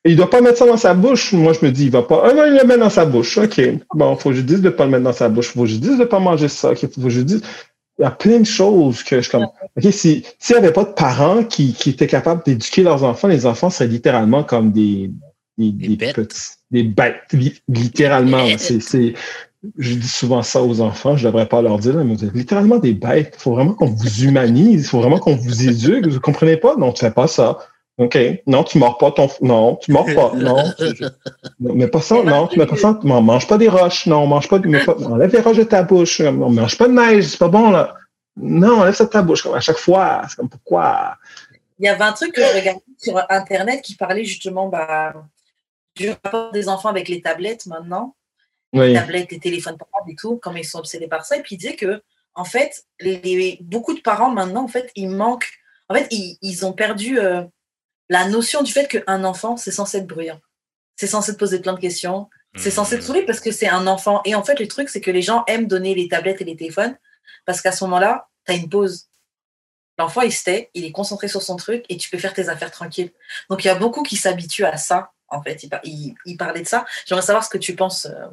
Il doit pas mettre ça dans sa bouche. Moi, je me dis, il va pas. Ah non, il le met dans sa bouche. OK. Bon, faut que je dise de pas le mettre dans sa bouche. Faut que je dise de pas manger ça. OK. Faut que je dise. Il y a plein de choses que je comme. OK, si, s'il n'y avait pas de parents qui, qui étaient capables d'éduquer leurs enfants, les enfants seraient littéralement comme des, des, Des des bêtes. petits, des bêtes, li- littéralement. C'est, je dis souvent ça aux enfants, je devrais pas leur dire, mais vous êtes littéralement des bêtes. Il faut vraiment qu'on vous humanise, il faut vraiment qu'on vous éduque. Vous comprenez pas? Non, tu fais pas ça. OK. Non, tu mords pas ton. Non, tu mords pas. Non. tu- mais pas ça. Non, tu mets pas ça. Non, mange pas des roches. Non, mange pas. pas enlève les roches de ta bouche. On mange pas de neige. C'est pas bon, là. Non, enlève ça de ta bouche. Comme à chaque fois. C'est comme pourquoi? Il y avait un truc que je regardais sur Internet qui parlait justement bah, du rapport des enfants avec les tablettes maintenant. Oui. Les tablettes, les téléphones portables et tout, comment ils sont obsédés par ça. Et puis il disait que, en fait, les, les- beaucoup de parents maintenant, en fait, ils manquent. En fait, ils, ils ont perdu euh, la notion du fait qu'un enfant, c'est censé être bruyant. C'est censé te poser plein de questions. C'est censé te saouler parce que c'est un enfant. Et en fait, le truc, c'est que les gens aiment donner les tablettes et les téléphones parce qu'à ce moment-là, tu as une pause. L'enfant, il se tait, il est concentré sur son truc et tu peux faire tes affaires tranquilles. Donc, il y a beaucoup qui s'habituent à ça, en fait. Il, par- il- il parlait de ça. J'aimerais savoir ce que tu penses. euh,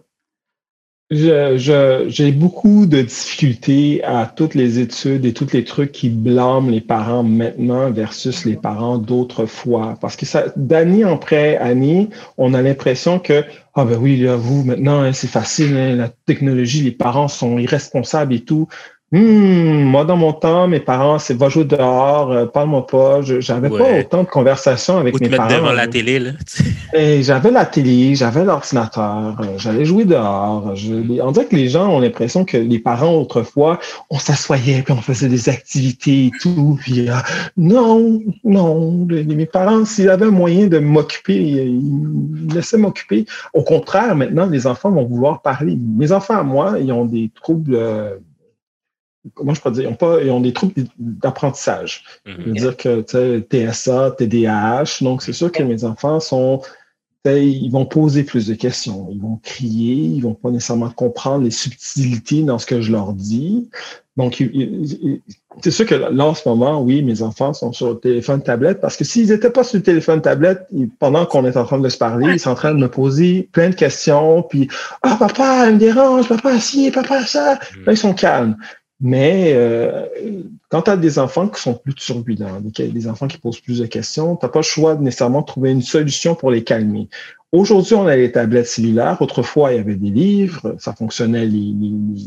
J'ai beaucoup de difficultés à toutes les études et tous les trucs qui blâment les parents maintenant versus les parents d'autrefois. Parce que ça, d'année après année, on a l'impression que, ah ben oui, là, vous, maintenant, hein, c'est facile, hein, la technologie, les parents sont irresponsables et tout. Hmm, moi, dans mon temps, mes parents, c'est va jouer dehors, euh, parle-moi pas. J'avais pas autant de conversations avec Ou te mes mettre parents. devant la télé, là. Et j'avais la télé, j'avais l'ordinateur, euh, j'allais jouer dehors. Je, on dirait que les gens ont l'impression que les parents autrefois, on s'assoyait puis on faisait des activités et tout. Puis euh, non, non, les- mes parents, s'ils avaient un moyen de m'occuper, ils me laissaient m'occuper. Au contraire, maintenant, les enfants vont vouloir parler. Mes enfants à moi, ils ont des troubles. Comment je peux dire? Ils ont, pas, ils ont des troubles d'apprentissage. Je veux Mhm. dire que tu sais, TSA, TDAH, donc c'est sûr que mes enfants sont, tu sais, ils vont poser plus de questions, ils vont crier, ils vont pas nécessairement comprendre les subtilités dans ce que je leur dis. Donc, c'est sûr que là, en ce moment, oui, mes enfants sont sur le téléphone tablette parce que s'ils n'étaient pas sur le téléphone tablette, pendant qu'on est en train de se parler, ils sont en train de me poser plein de questions, puis ah papa, elle me dérange, papa ci, papa ça. Là, ils sont calmes. Mais euh, quand tu as des enfants qui sont plus turbulents, des, enfants qui posent plus de questions, tu n'as pas le choix de nécessairement trouver une solution pour les calmer. Aujourd'hui, on a les tablettes cellulaires. Autrefois, il y avait des livres. Ça fonctionnait, les, les-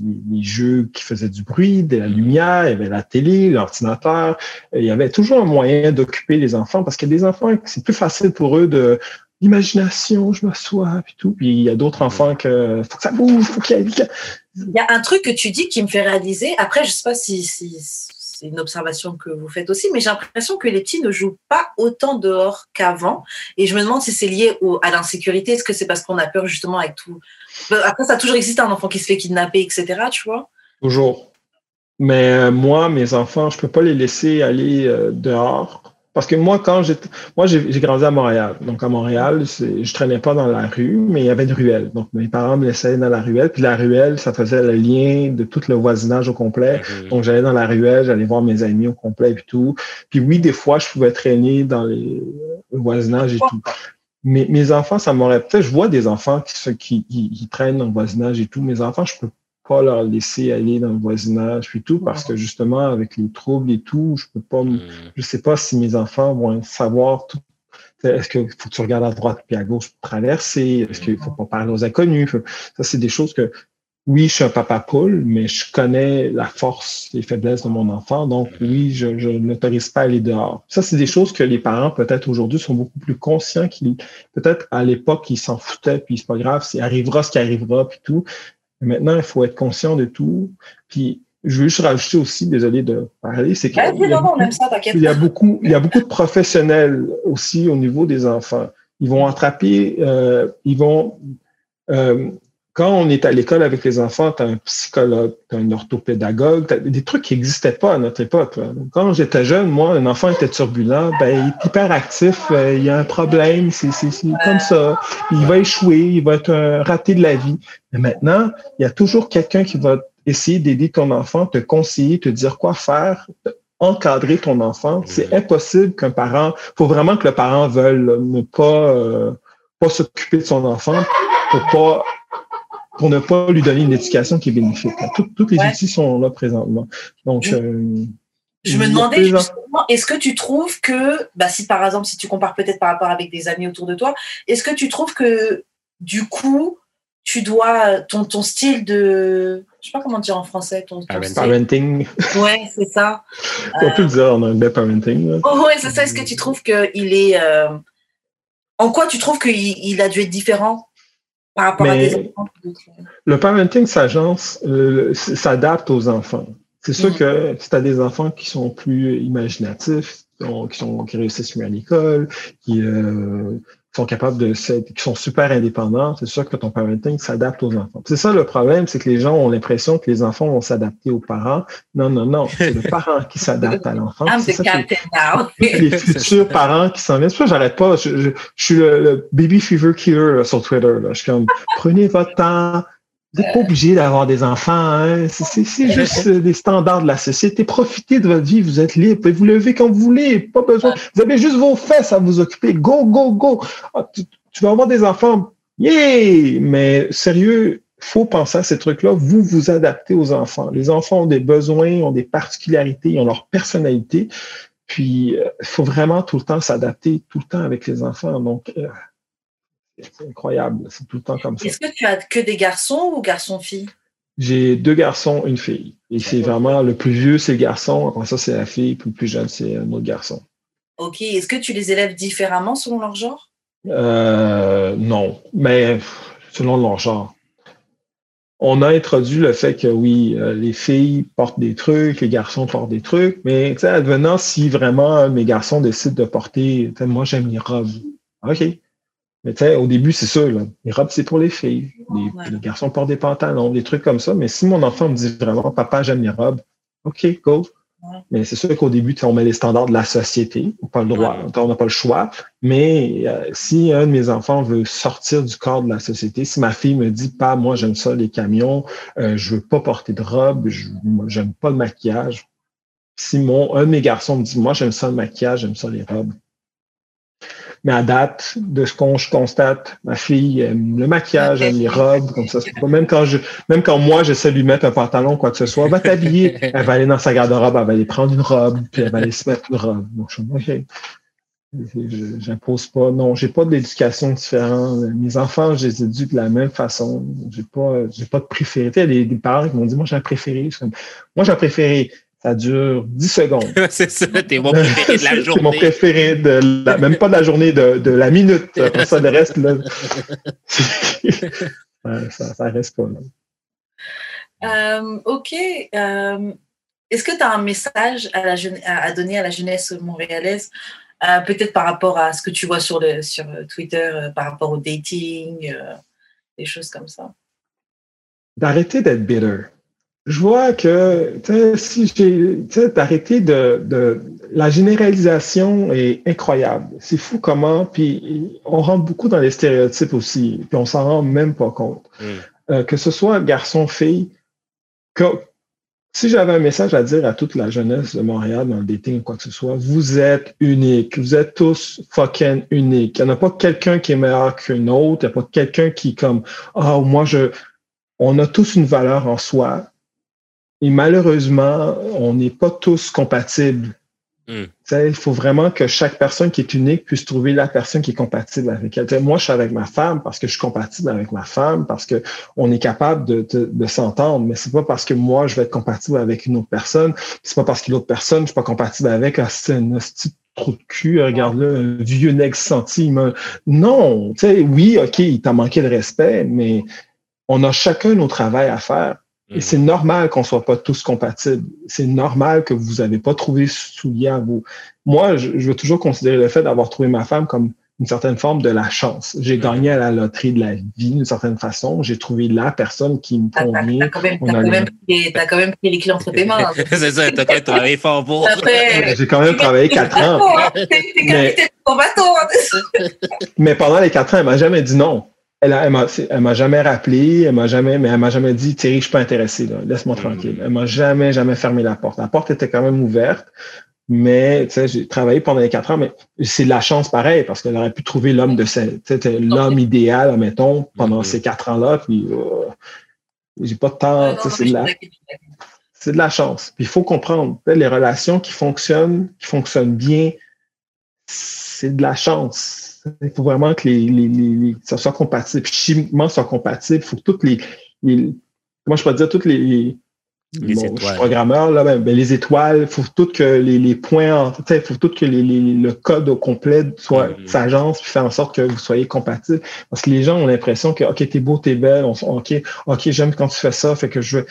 les- les jeux qui faisaient du bruit, de la lumière, il y avait la télé, l'ordinateur. Il y avait toujours un moyen d'occuper les enfants parce que les enfants, c'est plus facile pour eux de imagination, je m'assois, puis tout. Puis il y a d'autres enfants que faut que ça bouge, faut qu'il y ait. Il y a un truc que tu dis qui me fait réaliser. Après, je sais pas si, si c'est une observation que vous faites aussi, mais j'ai l'impression que les petits ne jouent pas autant dehors qu'avant. Et je me demande si c'est lié au, à l'insécurité. Est-ce que c'est parce qu'on a peur justement avec tout? Après, ça a toujours existé un enfant qui se fait kidnapper, etc. Tu vois? Toujours. Mais euh, moi, mes enfants, je peux pas les laisser aller euh, dehors parce que moi, quand j'étais, moi, j'ai grandi à Montréal. Donc, à Montréal, je traînais pas dans la rue, mais il y avait une ruelle. Donc, mes parents me laissaient dans la ruelle. Puis la ruelle, ça faisait le lien de tout le voisinage au complet. Mhm. Donc, j'allais dans la ruelle, j'allais voir mes amis au complet et tout. Puis oui, des fois, je pouvais traîner dans les, le voisinage et tout. Mais mes enfants, ça m'aurait peut-être, je vois des enfants qui, qui, qui, qui, traînent dans le voisinage et tout. Mes enfants, je peux pas leur laisser aller dans le voisinage puis tout parce que justement avec les troubles et tout je peux pas mm. je sais pas si mes enfants vont savoir tout est-ce qu'il faut que tu regardes à droite puis à gauche pour traverser est-ce qu'il faut pas parler aux inconnus ça c'est des choses que oui, je suis un papa poule, mais je connais la force, les faiblesses de mon enfant. Donc, oui, je, je n'autorise pas à aller dehors. Ça, c'est des choses que les parents, peut-être aujourd'hui, sont beaucoup plus conscients qu'ils, peut-être à l'époque, ils s'en foutaient, puis c'est pas grave, c'est arrivera ce qui arrivera, puis tout. Maintenant, il faut être conscient de tout. Puis, je veux juste rajouter aussi, désolé de parler, c'est qu'il y, y, a beaucoup, il y a beaucoup de professionnels aussi au niveau des enfants. Ils vont attraper, euh, ils vont euh, quand on est à l'école avec les enfants, tu as un psychologue, tu as un orthopédagogue, as des trucs qui n'existaient pas à notre époque. Quand j'étais jeune, moi, un enfant était turbulent, ben, il est hyper actif, euh, il y a un problème, c'est comme ça. Il va échouer, il va être un raté de la vie. Mais maintenant, il y a toujours quelqu'un qui va essayer d'aider ton enfant, te conseiller, te dire quoi faire, encadrer ton enfant. C'est impossible qu'un parent, faut vraiment que le parent veuille ne pas, euh, pas s'occuper de son enfant pour pas pour ne pas lui donner une éducation qui est bénéfique. Tous les outils sont là présentement. Donc, je, euh, je me demandais justement, est-ce que tu trouves que, bah, si par exemple, si tu compares peut-être par rapport avec des amis autour de toi, est-ce que tu trouves que du coup, tu dois ton, ton style de, je sais pas comment dire en français, ton, parenting. Ouais, c'est ça. On peut dire en anglais parenting. Oh, ouais, c'est ça. Est-ce que tu trouves qu'il est, euh, en quoi tu trouves qu'il il a dû être différent? Par rapport à des enfants. Le parenting s'agence, euh, s'adapte aux enfants. C'est sûr mm. que si tu as des enfants qui sont plus imaginatifs, qui, sont, qui réussissent mieux à l'école, qui, euh, sont capables de qui sont super indépendants, c'est sûr que ton parenting s'adapte aux enfants. C'est ça le problème, c'est que les gens ont l'impression que les enfants vont s'adapter aux parents. Non, non, non, c'est le parent qui s'adapte à l'enfant. C'est ça les futurs parents qui s'en viennent. C'est j'arrête pas. Je, suis le, baby fever killer sur Twitter. Là. Je suis comme prenez votre temps, n'êtes pas obligé d'avoir des enfants. Hein? C'est juste des standards de la société. Profitez de votre vie. Vous êtes libre. Vous pouvez vous lever quand vous voulez. Pas besoin. Vous avez juste vos fesses à vous occuper. Go, go, go. Ah, tu, vas avoir des enfants. Yeah! Mais sérieux, faut penser à ces trucs-là. Vous vous adaptez aux enfants. Les enfants ont des besoins, ont des particularités, ils ont leur personnalité. Puis, il euh, faut vraiment tout le temps s'adapter, tout le temps avec les enfants. Donc, euh, c'est incroyable. C'est tout le temps comme ça. Est-ce que tu as que des garçons ou garçons-filles? J'ai deux garçons, une fille. Et c'est vraiment le plus vieux, c'est le garçon. Après ça, c'est la fille. Puis le plus jeune, c'est un autre garçon. OK. Est-ce que tu les élèves différemment selon leur genre? Euh, non. Mais selon leur genre. On a introduit le fait que oui, euh, les filles portent des trucs, les garçons portent des trucs, mais advenant si vraiment mes garçons décident de porter, moi j'aime les robes. OK. Mais tu sais, au début, c'est ça, là. Les robes, c'est pour les filles. Les, garçons portent des pantalons, des trucs comme ça. Mais si mon enfant me dit vraiment, papa, j'aime les robes, OK, go. Mais c'est sûr qu'au début, on met les standards de la société. On n'a pas le droit, on n'a pas le choix. Mais euh, si un de mes enfants veut sortir du corps de la société, si ma fille me dit, pas, moi, j'aime ça, les camions, euh, je veux pas porter de robe, je j'aime pas le maquillage. Si mon, un de mes garçons me dit, moi, j'aime ça le maquillage, j'aime ça les robes, mais à date, de ce qu'on je constate, ma fille aime le maquillage, aime les robes, comme ça. Même quand je, même quand moi j'essaie de lui mettre un pantalon, quoi que ce soit, elle va t'habiller. Elle va aller dans sa garde-robe, elle va aller prendre une robe, puis elle va aller se mettre une robe. Donc je OK. J'impose pas. Non, j'ai pas d'éducation différente. Mes enfants, je les éduque de la même façon. J'ai pas, j'ai pas de préféré. Il y a des, parents qui m'ont dit, moi, j'ai un préféré. Moi, j'ai un préféré Ça dure 10 secondes. c'est ça, t'es mon préféré de la journée. c'est mon préféré de la, même pas de la journée, de, de la minute. Pour ça, le reste, là, ça, ça, reste pas. Là. Euh, OK. Euh, Est-ce que tu as un message à, la à, donner à la jeunesse montréalaise, euh, peut-être par rapport à ce que tu vois sur, le, sur Twitter, euh, par rapport au dating, euh, des choses comme ça? D'arrêter d'être bitter je vois que, si j'ai, d'arrêter de, de, la généralisation est incroyable. C'est fou comment, puis on rentre beaucoup dans les stéréotypes aussi, puis on s'en rend même pas compte. Mm. Euh, que ce soit garçon-fille, que si j'avais un message à dire à toute la jeunesse de Montréal dans le dating ou quoi que ce soit, vous êtes unique. Vous êtes tous fucking uniques. Il n'y en a pas quelqu'un qui est meilleur qu'un autre. Il n'y a pas quelqu'un qui comme, ah, moi, je, on a tous une valeur en soi et malheureusement, on n'est pas tous compatibles. Hmm. Il faut vraiment que chaque personne qui est unique puisse trouver la personne qui est compatible avec elle. moi, je suis avec ma femme parce que je suis compatible avec ma femme, parce que on est capable de, de, s'entendre, mais c'est pas parce que moi, je vais être compatible avec une autre personne, c'est pas parce que l'autre personne, je suis pas compatible avec, ah, c'est un petit trou de cul, regarde-le, un vieux nègre senti. Non, tu sais, oui, OK, il t'a manqué de respect, mais on a chacun nos travail à faire. Et c'est normal qu'on soit pas tous compatibles. C'est normal que vous n'avez pas trouvé soulier à vous. Moi, je, veux toujours considérer le fait d'avoir trouvé ma femme comme une certaine forme de la chance. J'ai gagné à la loterie de la vie d'une certaine façon. J'ai trouvé la personne qui me convient. T'as quand, même, as quand, même pris les clés entre tes mains. c'est ça, t'as quand même travaillé fort pour. J'ai quand même travaillé quatre ans. mais, mais pendant les quatre ans, elle m'a jamais dit non. Elle, elle m'a jamais rappelé, elle m'a jamais, mais elle m'a jamais dit Thierry, je suis pas intéressé, laisse-moi tranquille. Elle m'a jamais, jamais fermé la porte. La porte était quand même ouverte, mais j'ai travaillé pendant les quatre ans, mais c'est de la chance pareil, parce qu'elle aurait pu trouver l'homme de l'homme idéal, mettons, pendant ces quatre ans-là, puis euh, j'ai pas de temps, c'est de la. C'est de la chance. Puis il faut comprendre, les relations qui fonctionnent, qui fonctionnent bien, c'est de la chance il faut vraiment que les, les, les, ça soit compatible. Chimiquement, soit compatible. Il faut que toutes les, les. Comment je peux dire, toutes les, les bon, je suis programmeur, là, ben, ben les étoiles, il faut tout que les, les points, il faut tout que les, les, le code au complet soit s'agence puis faire en sorte que vous soyez compatible. Parce que les gens ont l'impression que OK, t'es beau, t'es belle, on, OK, OK, j'aime quand tu fais ça, fait que je veux.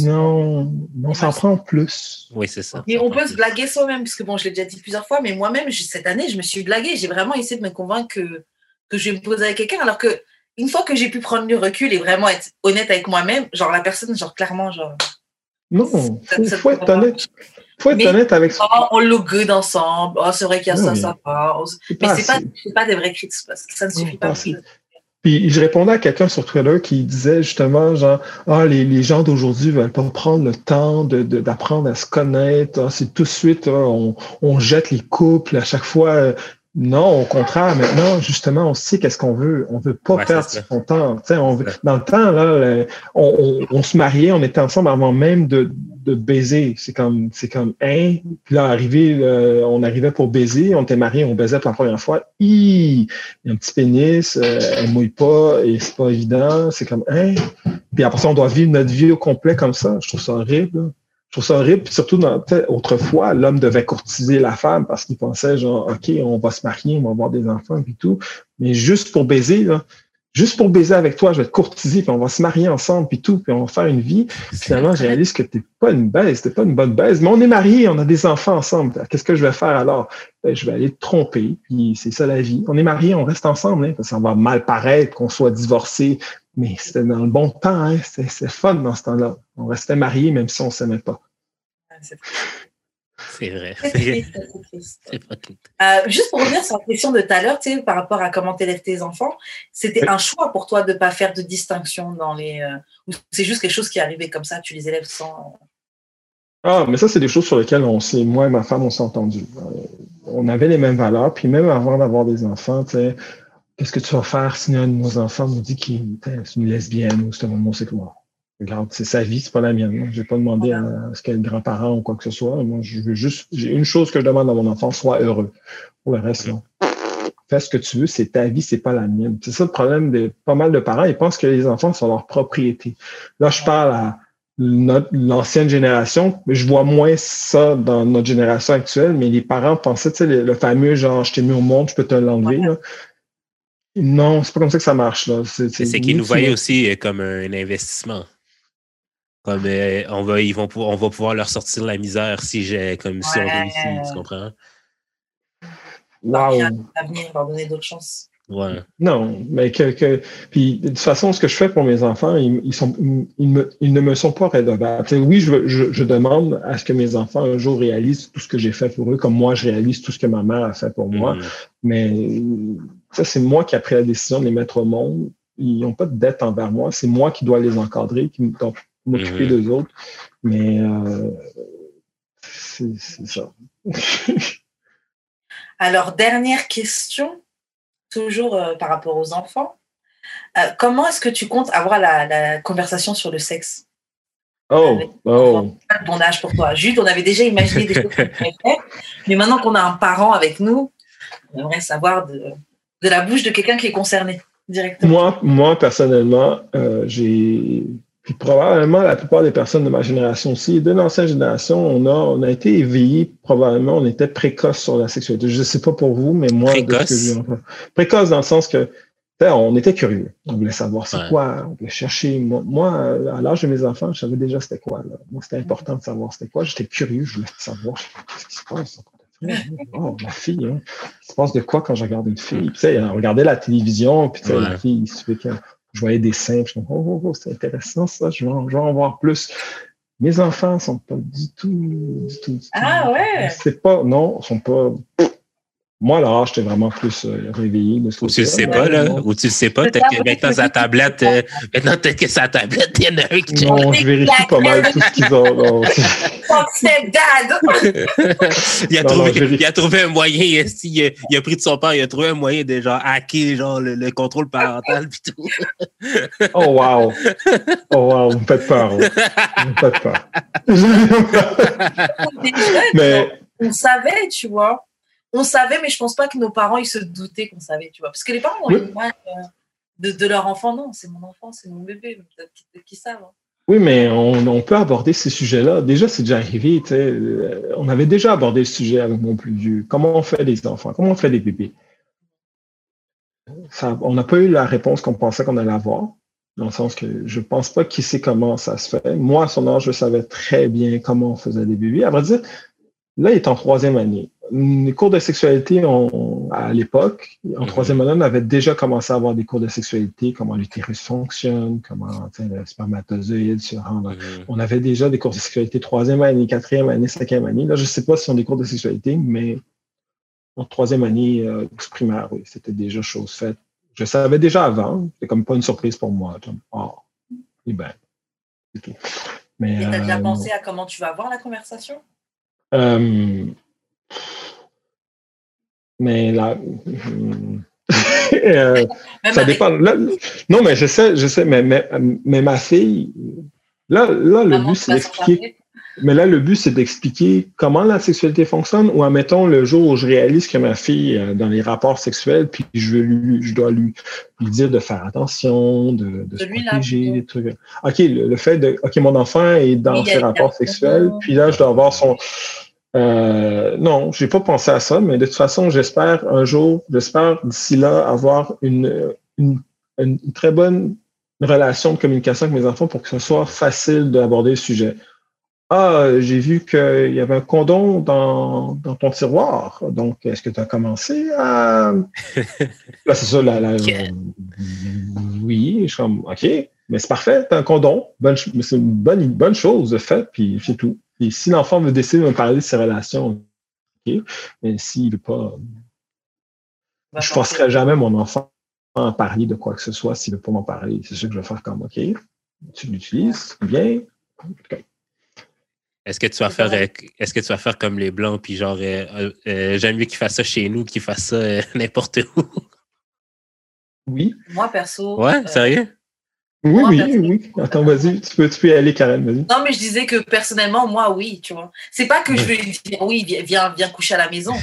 non, on s'en prend plus. Oui, c'est ça. Et on peut se blaguer soi-même, puisque bon, je l'ai déjà dit plusieurs fois, mais moi-même, cette année, je me suis blaguée. J'ai vraiment essayé de me convaincre que, que je vais me poser avec quelqu'un, alors que une fois que j'ai pu prendre du recul et vraiment être honnête avec moi-même, genre la personne, genre clairement, genre non, il faut, faut, être honnête. faut être honnête avec ça. Oh, on look good ensemble. Oh, c'est vrai qu'il y a ça, ça part. Mais c'est pas, pas des vrais critiques parce que ça ne suffit pas. Puis je répondais à quelqu'un sur Twitter qui disait justement, genre, ah, les, les gens d'aujourd'hui veulent pas prendre le temps d'apprendre de, à se connaître. Ah, c'est tout de suite, ah, on, on, jette les couples à chaque fois. Non, au contraire, maintenant, justement, on sait qu'est-ce qu'on veut. On veut pas perdre son temps. On veut, dans le temps, là, on, on, se mariait, on était ensemble avant même de, de baiser. C'est comme, c'est comme, hein? Puis là, arrivé, on arrivait pour baiser, on était mariés, on baisait pour la première fois. il y a un petit pénis, euh, elle mouille pas et c'est pas évident. C'est comme, hein? Puis après ça, on doit vivre notre vie au complet comme ça. Je trouve ça horrible. Je trouve ça horrible. Puis surtout, dans, autrefois, l'homme devait courtiser la femme parce qu'il pensait genre, OK, on va se marier, on va avoir des enfants et tout. Mais juste pour baiser, là, juste pour baiser avec toi, je vais te courtiser, puis on va se marier ensemble, puis tout, puis on va faire une vie. Finalement, je réalise que t'es pas une baise, t'es pas une bonne baise, mais on est mariés, on a des enfants ensemble. Qu'est-ce que je vais faire alors? Ben, je vais aller te tromper, puis c'est ça la vie. On est mariés, on reste ensemble, hein, ça va mal paraître qu'on soit divorcé, mais c'était dans le bon temps, hein, c'est fun dans ce temps-là. On restait mariés même si on s'aimait pas. C'est vrai. Euh, juste pour revenir sur la question de tout à l'heure, par rapport à comment élèves tes enfants, c'était un choix pour toi de ne pas faire de distinction dans les. Euh, ou c'est juste quelque chose qui est arrivé comme ça, tu les élèves sans? Ah, mais ça, c'est des choses sur lesquelles on s'est, moi et ma femme, on s'est entendus. Euh, on avait les mêmes valeurs, puis même avant d'avoir des enfants, tu sais, qu'est-ce que tu vas faire si un de nos enfants nous dit qu'il est une lesbienne ou c'est un homosexuel? Regarde, c'est sa vie, c'est pas la mienne. Je vais pas demandé à, ce qu'elle ait grand-parent ou quoi que ce soit. Moi, je veux juste, j'ai une chose que je demande à mon enfant, sois heureux. Pour le reste, non. Fais ce que tu veux, c'est ta vie, c'est pas la mienne. C'est ça le problème de pas mal de parents. Ils pensent que les enfants sont leur propriété. Là, je parle à l'ancienne génération. Je vois moins ça dans notre génération actuelle, mais les parents pensaient, tu sais, le, fameux genre, je t'ai mis au monde, je peux te l'enlever. Non, c'est pas comme ça que ça marche. C'est qu'ils nous voyaient aussi euh, comme un investissement. Comme euh, on, va, ils vont on va pouvoir leur sortir la misère si j'ai comme si on réussit, tu comprends? Wow. L'avenir leur donner d'autres chances. Ouais. Non, mais que, puis de toute façon, ce que je fais pour mes enfants, ils, sont, ils, me, ils ne me sont pas redevables. oui, je, je, je, demande à ce que mes enfants un jour réalisent tout ce que j'ai fait pour eux, comme moi je réalise tout ce que ma mère a fait pour moi. Mm. Mais ça, c'est moi qui ai pris la décision de les mettre au monde. Ils n'ont pas de dette envers moi. C'est moi qui dois les encadrer, qui dois m'occuper mm-hmm. d'eux autres. Mais euh, c'est ça. Alors, dernière question toujours euh, par rapport aux enfants. Euh, comment est-ce que tu comptes avoir la, conversation sur le sexe? Oh, oh. Bon âge pour toi. Jude, on avait déjà imaginé des choses mais maintenant qu'on a un parent avec nous, on aimerait savoir de, de la bouche de quelqu'un qui est concerné directement. Moi, moi personnellement, euh, j'ai puis probablement la plupart des personnes de ma génération aussi, de l'ancienne génération, on a, on a été éveillés, probablement, on était précoce sur la sexualité. Je ne sais pas pour vous, mais moi, précoce? précoce dans le sens que on était curieux. On voulait savoir c'est quoi, on voulait chercher. Moi, à l'âge de mes enfants, je savais déjà c'était quoi. Moi, c'était important de savoir c'était quoi. J'étais curieux, je voulais savoir ce qui se passe. Oh, ma fille, hein. Se passe de quoi quand je regarde une fille? Tu sais, on regardait la télévision, puis tu sais, la fille, il se fait je voyais des seins, je me oh, oh, oh, c'est intéressant ça, je vais, en, voir plus. Mes enfants ne sont pas du tout, du tout, Ah ouais? C'est pas, non, ils sont pas, moi, là, j'étais vraiment plus euh, réveillé. Ou tu le sais pas, là. Ou tu le sais pas. Peut-être que maintenant, sa tablette, euh, maintenant, peut-être que sa tablette, il y en a un qui Non, je vérifie pas mal tout ce qu'ils ont. il, a trouvé, il a trouvé un moyen, il a, il a, pris de son père, il a trouvé un moyen de genre hacker genre, le, contrôle parental et tout. oh wow! Oh wow, vous me faites peur. Vous me faites peur. Mais on savait, tu vois on savait, mais je pense pas que nos parents ils se doutaient qu'on savait, tu vois. Parce que les parents ont image euh, de, leur enfant, non, c'est mon enfant, c'est mon bébé, peut-être qu'ils savent. Hein. Oui, mais on, peut aborder ces sujets-là. Déjà, c'est déjà arrivé. Euh, on avait déjà abordé le sujet avec mon plus vieux. Comment on fait des enfants? Comment on fait des bébés? on n'a pas eu la réponse qu'on pensait qu'on allait avoir, dans le sens que je ne pense pas qu'il sait comment ça se fait. Moi, à son âge, je savais très bien comment on faisait des bébés. À vrai dire, là, il est en troisième année les cours de sexualité, à l'époque, en mhm. troisième année, on avait déjà commencé à avoir des cours de sexualité, comment l'utérus fonctionne, comment le spermatozoïde se rend. Mhm. On avait déjà des cours de sexualité troisième année, quatrième année, cinquième année. Là, je ne sais pas si on a des cours de sexualité, mais en troisième année euh, primaire, oui, c'était déjà chose faite. Je savais déjà avant, c'était comme pas une surprise pour moi. oh, et ben, c'est tout. Mais, tu as déjà euh, pensé à comment tu vas avoir la conversation? Euh, mais là, euh, ça dépend. non, mais je sais, je sais, mais, mais, ma fille, là, là le but, c'est d'expliquer. Mais là, le but, c'est d'expliquer comment la sexualité fonctionne, ou admettons le jour où je réalise que ma fille, euh, dans les rapports sexuels, puis je, veux lui, je dois lui, lui dire de faire attention, de, de, se protéger, des trucs. OK, le, fait de, OK, mon enfant est dans ses rapports sexuels, puis là, je dois avoir son, euh, non, j'ai pas pensé à ça, mais de toute façon, j'espère un jour, j'espère d'ici là avoir une, une, très bonne relation de communication avec mes enfants pour que ce soit facile d'aborder le sujet. Ah, j'ai vu qu'il y avait un condom dans, dans ton tiroir. Donc, est-ce que tu as commencé à. Là, c'est ça, la, Oui, je suis comme, OK, mais c'est parfait, tu as un condom. c'est une bonne, bonne chose de fait, puis c'est tout. Et si l'enfant veut décider de me parler de ses relations, OK. Mais s'il ne veut pas. je ne forcerai jamais mon enfant à parler de quoi que ce soit s'il ne veut pas m'en parler. C'est ce que je vais faire comme OK. Tu l'utilises, bien. Est-ce que tu vas faire est-ce que tu vas faire comme les blancs puis genre euh, euh, j'aime mieux qu'il fasse ça chez nous qu'il fasse ça euh, n'importe où? Oui. Moi perso. Ouais, sérieux? Oui, oui, oui. Attends, vas-y, tu peux, tu peux y aller, Karen, vas-y. Non, mais je disais que personnellement, moi, oui, tu vois. C'est pas que je veux lui dire, oui, viens, viens coucher à la maison,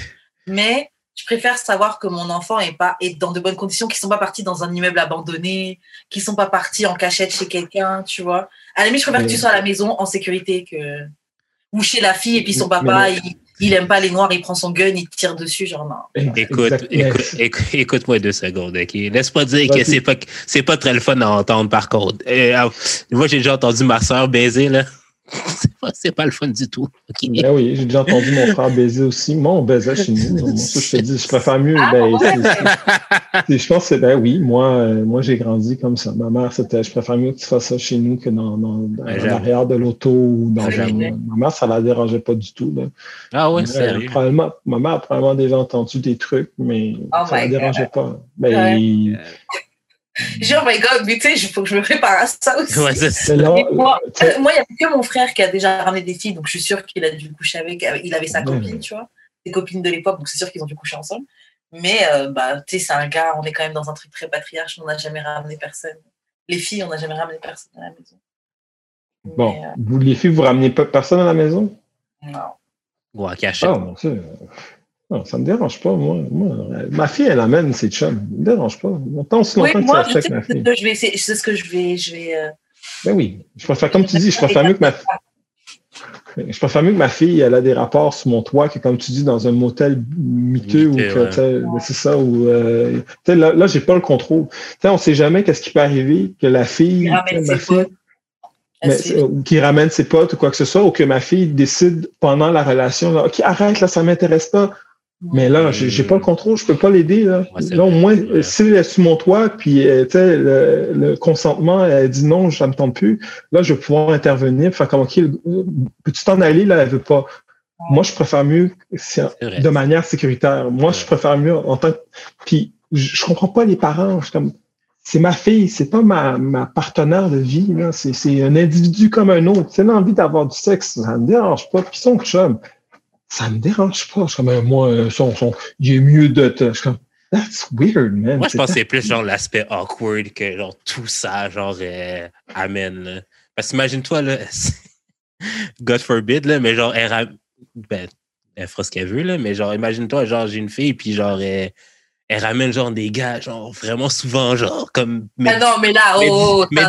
mais je préfère savoir que mon enfant est, pas, est dans de bonnes conditions, qu'ils sont pas partis dans un immeuble abandonné, qu'ils sont pas partis en cachette chez quelqu'un, tu vois. À la limite, je préfère que tu sois à la maison en sécurité que ou chez la fille et puis son papa, il, il aime pas les noirs, il prend son gun, il tire dessus, genre non. Écoute, écoute, écoute, moi deux secondes, ok? Laisse-moi dire que c'est pas, c'est pas très le fun à entendre, par contre. Euh, ah, moi, j'ai déjà entendu ma soeur baiser, là. c'est pas, le fun du tout. Ben oui, j'ai déjà entendu mon frère baiser aussi. Moi, on baisait chez nous. je te dis, je préfère mieux. Ah, ben, je pense que ben oui, moi, euh, moi j'ai grandi comme ça. Ma mère, c'était je préfère mieux que tu fasses ça chez nous que dans, dans, l'arrière de l'auto ou dans Ma mère, ça la dérangeait pas du tout. Ah ouais, sérieux? Probablement, ma mère a probablement déjà entendu des trucs, mais oh ça la dérangeait pas. Ben, Genre, oh my god, mais tu sais, il faut que je me prépare à ça aussi. moi, il n'y a que mon frère qui a déjà ramené des filles, donc je suis sûre qu'il a dû coucher avec. Euh, il avait sa copine, tu vois, des copines de l'époque, donc c'est sûr qu'ils ont dû coucher ensemble. Mais, euh, bah, tu sais, c'est un gars, on est quand même dans un truc très patriarche, on n'a jamais ramené personne. Les filles, on n'a jamais ramené personne à la maison. Bon, euh, vous, les filles, vous ramenez pas personne à la maison? Non. Ou à cacher. Ah, non, ça ne me dérange pas, moi. Ma fille, elle amène ses chums. Ça ne me dérange pas. Tant aussi longtemps oui, moi, que ça avec ma fille. Je vais c'est ce que je vais. Je vais euh... Ben oui. Je préfère, comme tu dis, je préfère mieux que ma je préfère mieux que ma fille, elle a des rapports sur mon toit que, comme tu dis, dans un motel miteux ou que, ouais. c'est ça, ou, euh, là, là j'ai pas le contrôle. sais, on sait jamais qu'est-ce qui peut arriver, que la fille, ma fille, mais, qui ramène ses potes ou quoi que ce soit, ou que ma fille décide pendant la relation, là, OK, arrête, là, ça m'intéresse pas. Mais là, j'ai pas le contrôle, je peux pas l'aider. Là. là, au moins, si elle est sur mon toit, puis euh, le, le consentement, elle dit non, ça me tente plus, là, je vais pouvoir intervenir, faire comme OK, peux-tu t'en aller, là, elle veut pas. Moi, je préfère mieux de manière sécuritaire. Moi, je préfère mieux en tant que. Puis je, comprends pas les parents. Je comme c'est ma fille, c'est pas ma, ma partenaire de vie, là. C'est, un individu comme un autre. Si elle a envie d'avoir du sexe, ça me dérange pas. Puis son chum, ça me dérange pas. Je suis comme, moi, euh, son, son, il est mieux de te. Je suis comme, that's weird, man. Moi, je pense que c'est plus genre l'aspect awkward que genre tout ça, genre, euh, amène. Parce qu'imagine-toi, là, God forbid, là, mais genre, elle, ben, elle fera ce qu'elle veut, là, mais genre, imagine-toi, genre, j'ai une fille, puis genre, elle, elle ramène genre des gars, genre vraiment souvent, genre comme. Mais, ah non, mais là, oh, mais,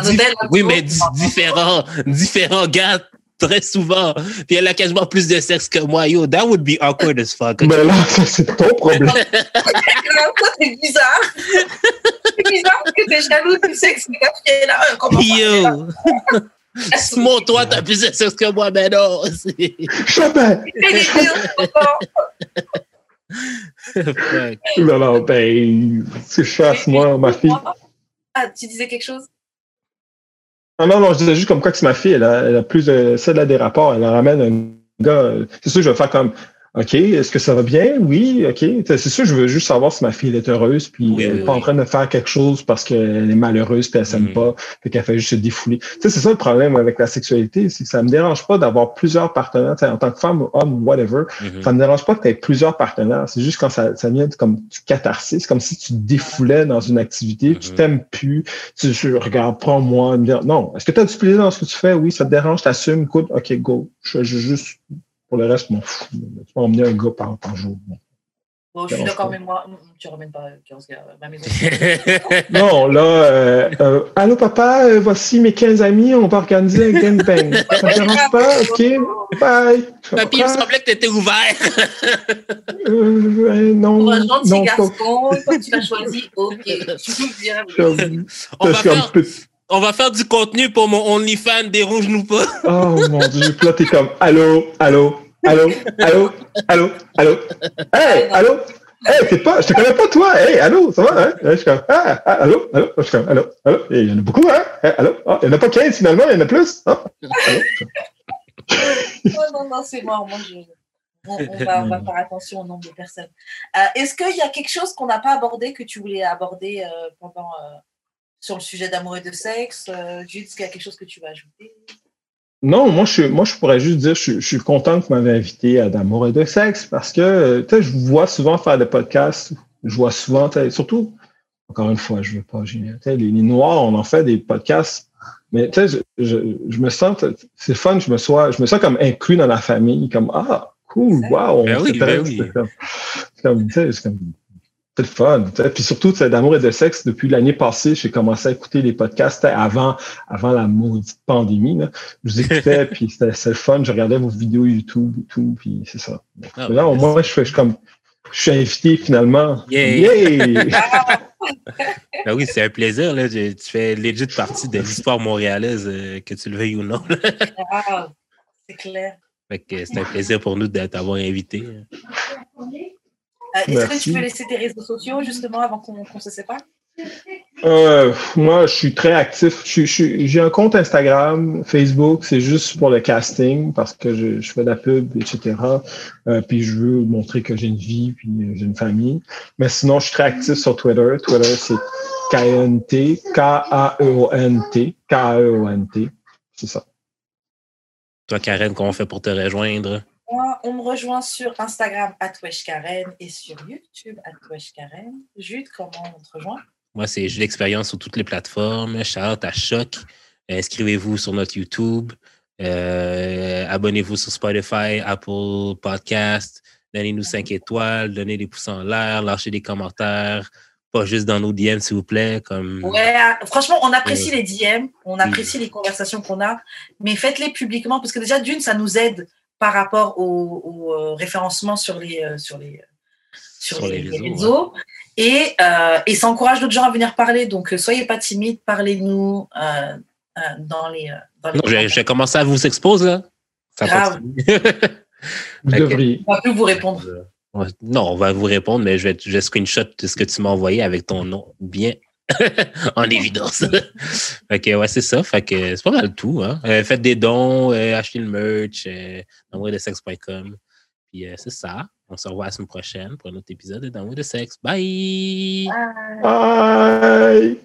oui, mais différents, différents gars très souvent. Puis elle a quasiment plus de sexe que moi. Yo, that would be awkward as fuck. Mais là, c'est ton problème. c'est bizarre. c'est bizarre parce que t'es jaloux du sexe que tu es là. Comment Yo. Simon, toi, t'as plus de sexe que moi, mais non. Jamais. non, non, ben, c'est chasse, moi, ma fille. Ah, tu disais quelque chose? Non, non, non, je disais juste comme quoi que c'est ma fille, elle a, elle a plus de, celle a des rapports, elle ramène un gars, c'est sûr, je vais faire comme, OK, est-ce que ça va bien? Oui, OK. C'est sûr, je veux juste savoir si ma fille est heureuse, puis elle n'est pas en train de faire quelque chose parce qu'elle est malheureuse, puis elle s'aime mm. pas, puis qu'elle fait juste se défouler. Tu sais, c'est ça le problème avec la sexualité, c'est que ça me dérange pas d'avoir plusieurs partenaires. en tant que femme, homme, whatever, mm-hmm. ça me dérange pas que tu aies plusieurs partenaires. C'est juste quand ça, ça vient comme du catharsis, c'est comme si tu défoulais dans une activité, tu mm-hmm. t'aimes plus, tu, tu regarde, prends-moi, non, est-ce que tu as du plaisir dans ce que tu fais? Oui, ça te dérange, t'assumes, écoute, OK, go. Je, je juste pour le reste, mon fou. Tu peux emmener un gars par, par jour. Bon, je suis d'accord, mais moi, tu ne ramènes pas 15 gars à ma maison. non, là, euh, euh, allô papa, euh, voici mes 15 amis, on va organiser un gangbang. Ça ne te dérange pas? OK, bye. Papy, il me semblait que tu étais ouvert. euh, non. Pour un gentil non, garçon, quand tu l'as choisi, OK. Tu peux dire. On va faire on va faire du contenu pour mon OnlyFans, dérange-nous pas. oh mon dieu, là t'es comme allô, allô, allô, allô, allô, allô. Hey, allô. Hey, c'est pas, je te connais pas toi. Hey, allô, ça va, hein? Je suis comme, ah, ah allô, allô, je suis comme, allô, allô. Et il y en a beaucoup, hein? Hey, allô, oh, il n'y en a pas 15 finalement, il y en a plus. Oh, allô. non, non, non, c'est mort. Moi, je... on, on, va, on, va, faire attention au nombre de personnes. Euh, Est-ce qu'il y a quelque chose qu'on n'a pas abordé que tu voulais aborder euh, pendant, euh, sur le sujet d'amour et de sexe euh, Jude, est-ce qu'il y a quelque chose que tu vas ajouter? Non, moi je, moi, je pourrais juste dire, je, je suis content que vous m'avez invité à d'amour et de sexe parce que, tu sais, je vous vois souvent faire des podcasts. Je vois souvent, surtout, encore une fois, je veux pas gêner. Les, les Noirs, on en fait des podcasts, mais tu sais, je, je, je, me sens, c'est fun, je me, sois, je me sens comme inclus dans la famille, comme, ah, Cool, wow. Ben oui, ben oui. C'est comme, c'est comme c'est le fun. Puis surtout, d'amour et de sexe, depuis l'année passée, j'ai commencé à écouter les podcasts avant, avant la maudite pandémie. Là. Je vous écoutais, puis c'était le fun. Je regardais vos vidéos YouTube et tout, puis c'est ça. Ah, là, au moins, je, fais, je, comme, je suis invité finalement. Yay! ben oui, c'est un plaisir. Là. Tu, fais legit partie de l'histoire montréalaise, euh, que tu le veuilles ou non. c'est clair. c'est un plaisir pour nous de t'avoir invité. Euh, est-ce que tu peux laisser tes réseaux sociaux justement avant qu'on se sépare? Euh, moi, je suis très actif. J'ai un compte Instagram, Facebook, c'est juste pour le casting parce que je, fais de la pub, etc. Euh, puis je veux montrer que j'ai une vie, puis j'ai une famille. Mais sinon, je suis très actif sur Twitter. Twitter, c'est K-A-E-O-N-T, K-A-E-O-N-T, K-A-E-O-N-T. C'est ça. Toi, Karen, comment on fait pour te rejoindre? On me rejoint sur Instagram Karen et sur YouTube Karen. Jude, comment on te rejoint? Moi, c'est j'ai l'expérience sur toutes les plateformes. Shout à Choc. Inscrivez-vous sur notre YouTube. Euh, abonnez-vous sur Spotify, Apple Podcast. Donnez-nous 5 étoiles, donnez des pouces en l'air, lâchez des commentaires. Pas juste dans nos DM, s'il vous plaît. Comme... Ouais, franchement, on apprécie les DM, on apprécie les conversations qu'on a, mais faites-les publiquement parce que déjà, d'une, ça nous aide par rapport au, euh, référencement sur les, euh, sur les, sur, les, réseaux. Et, euh, et, ça encourage d'autres gens à venir parler. Donc, soyez pas timides, parlez-nous dans les. Dans les J'ai commencé à vous exposer, là. Grave. vous devriez. On va plus vous répondre. Non, on va vous répondre, mais je vais, je vais screenshot de ce que tu m'as envoyé avec ton nom bien en évidence. fait que, ouais, c'est ça. Fait que c'est pas mal tout. Hein? Euh, faites des dons, euh, achetez le merch, euh, de sexe.com. Puis euh, c'est ça. On se revoit la semaine prochaine pour un autre épisode de de sexe. Bye! Bye!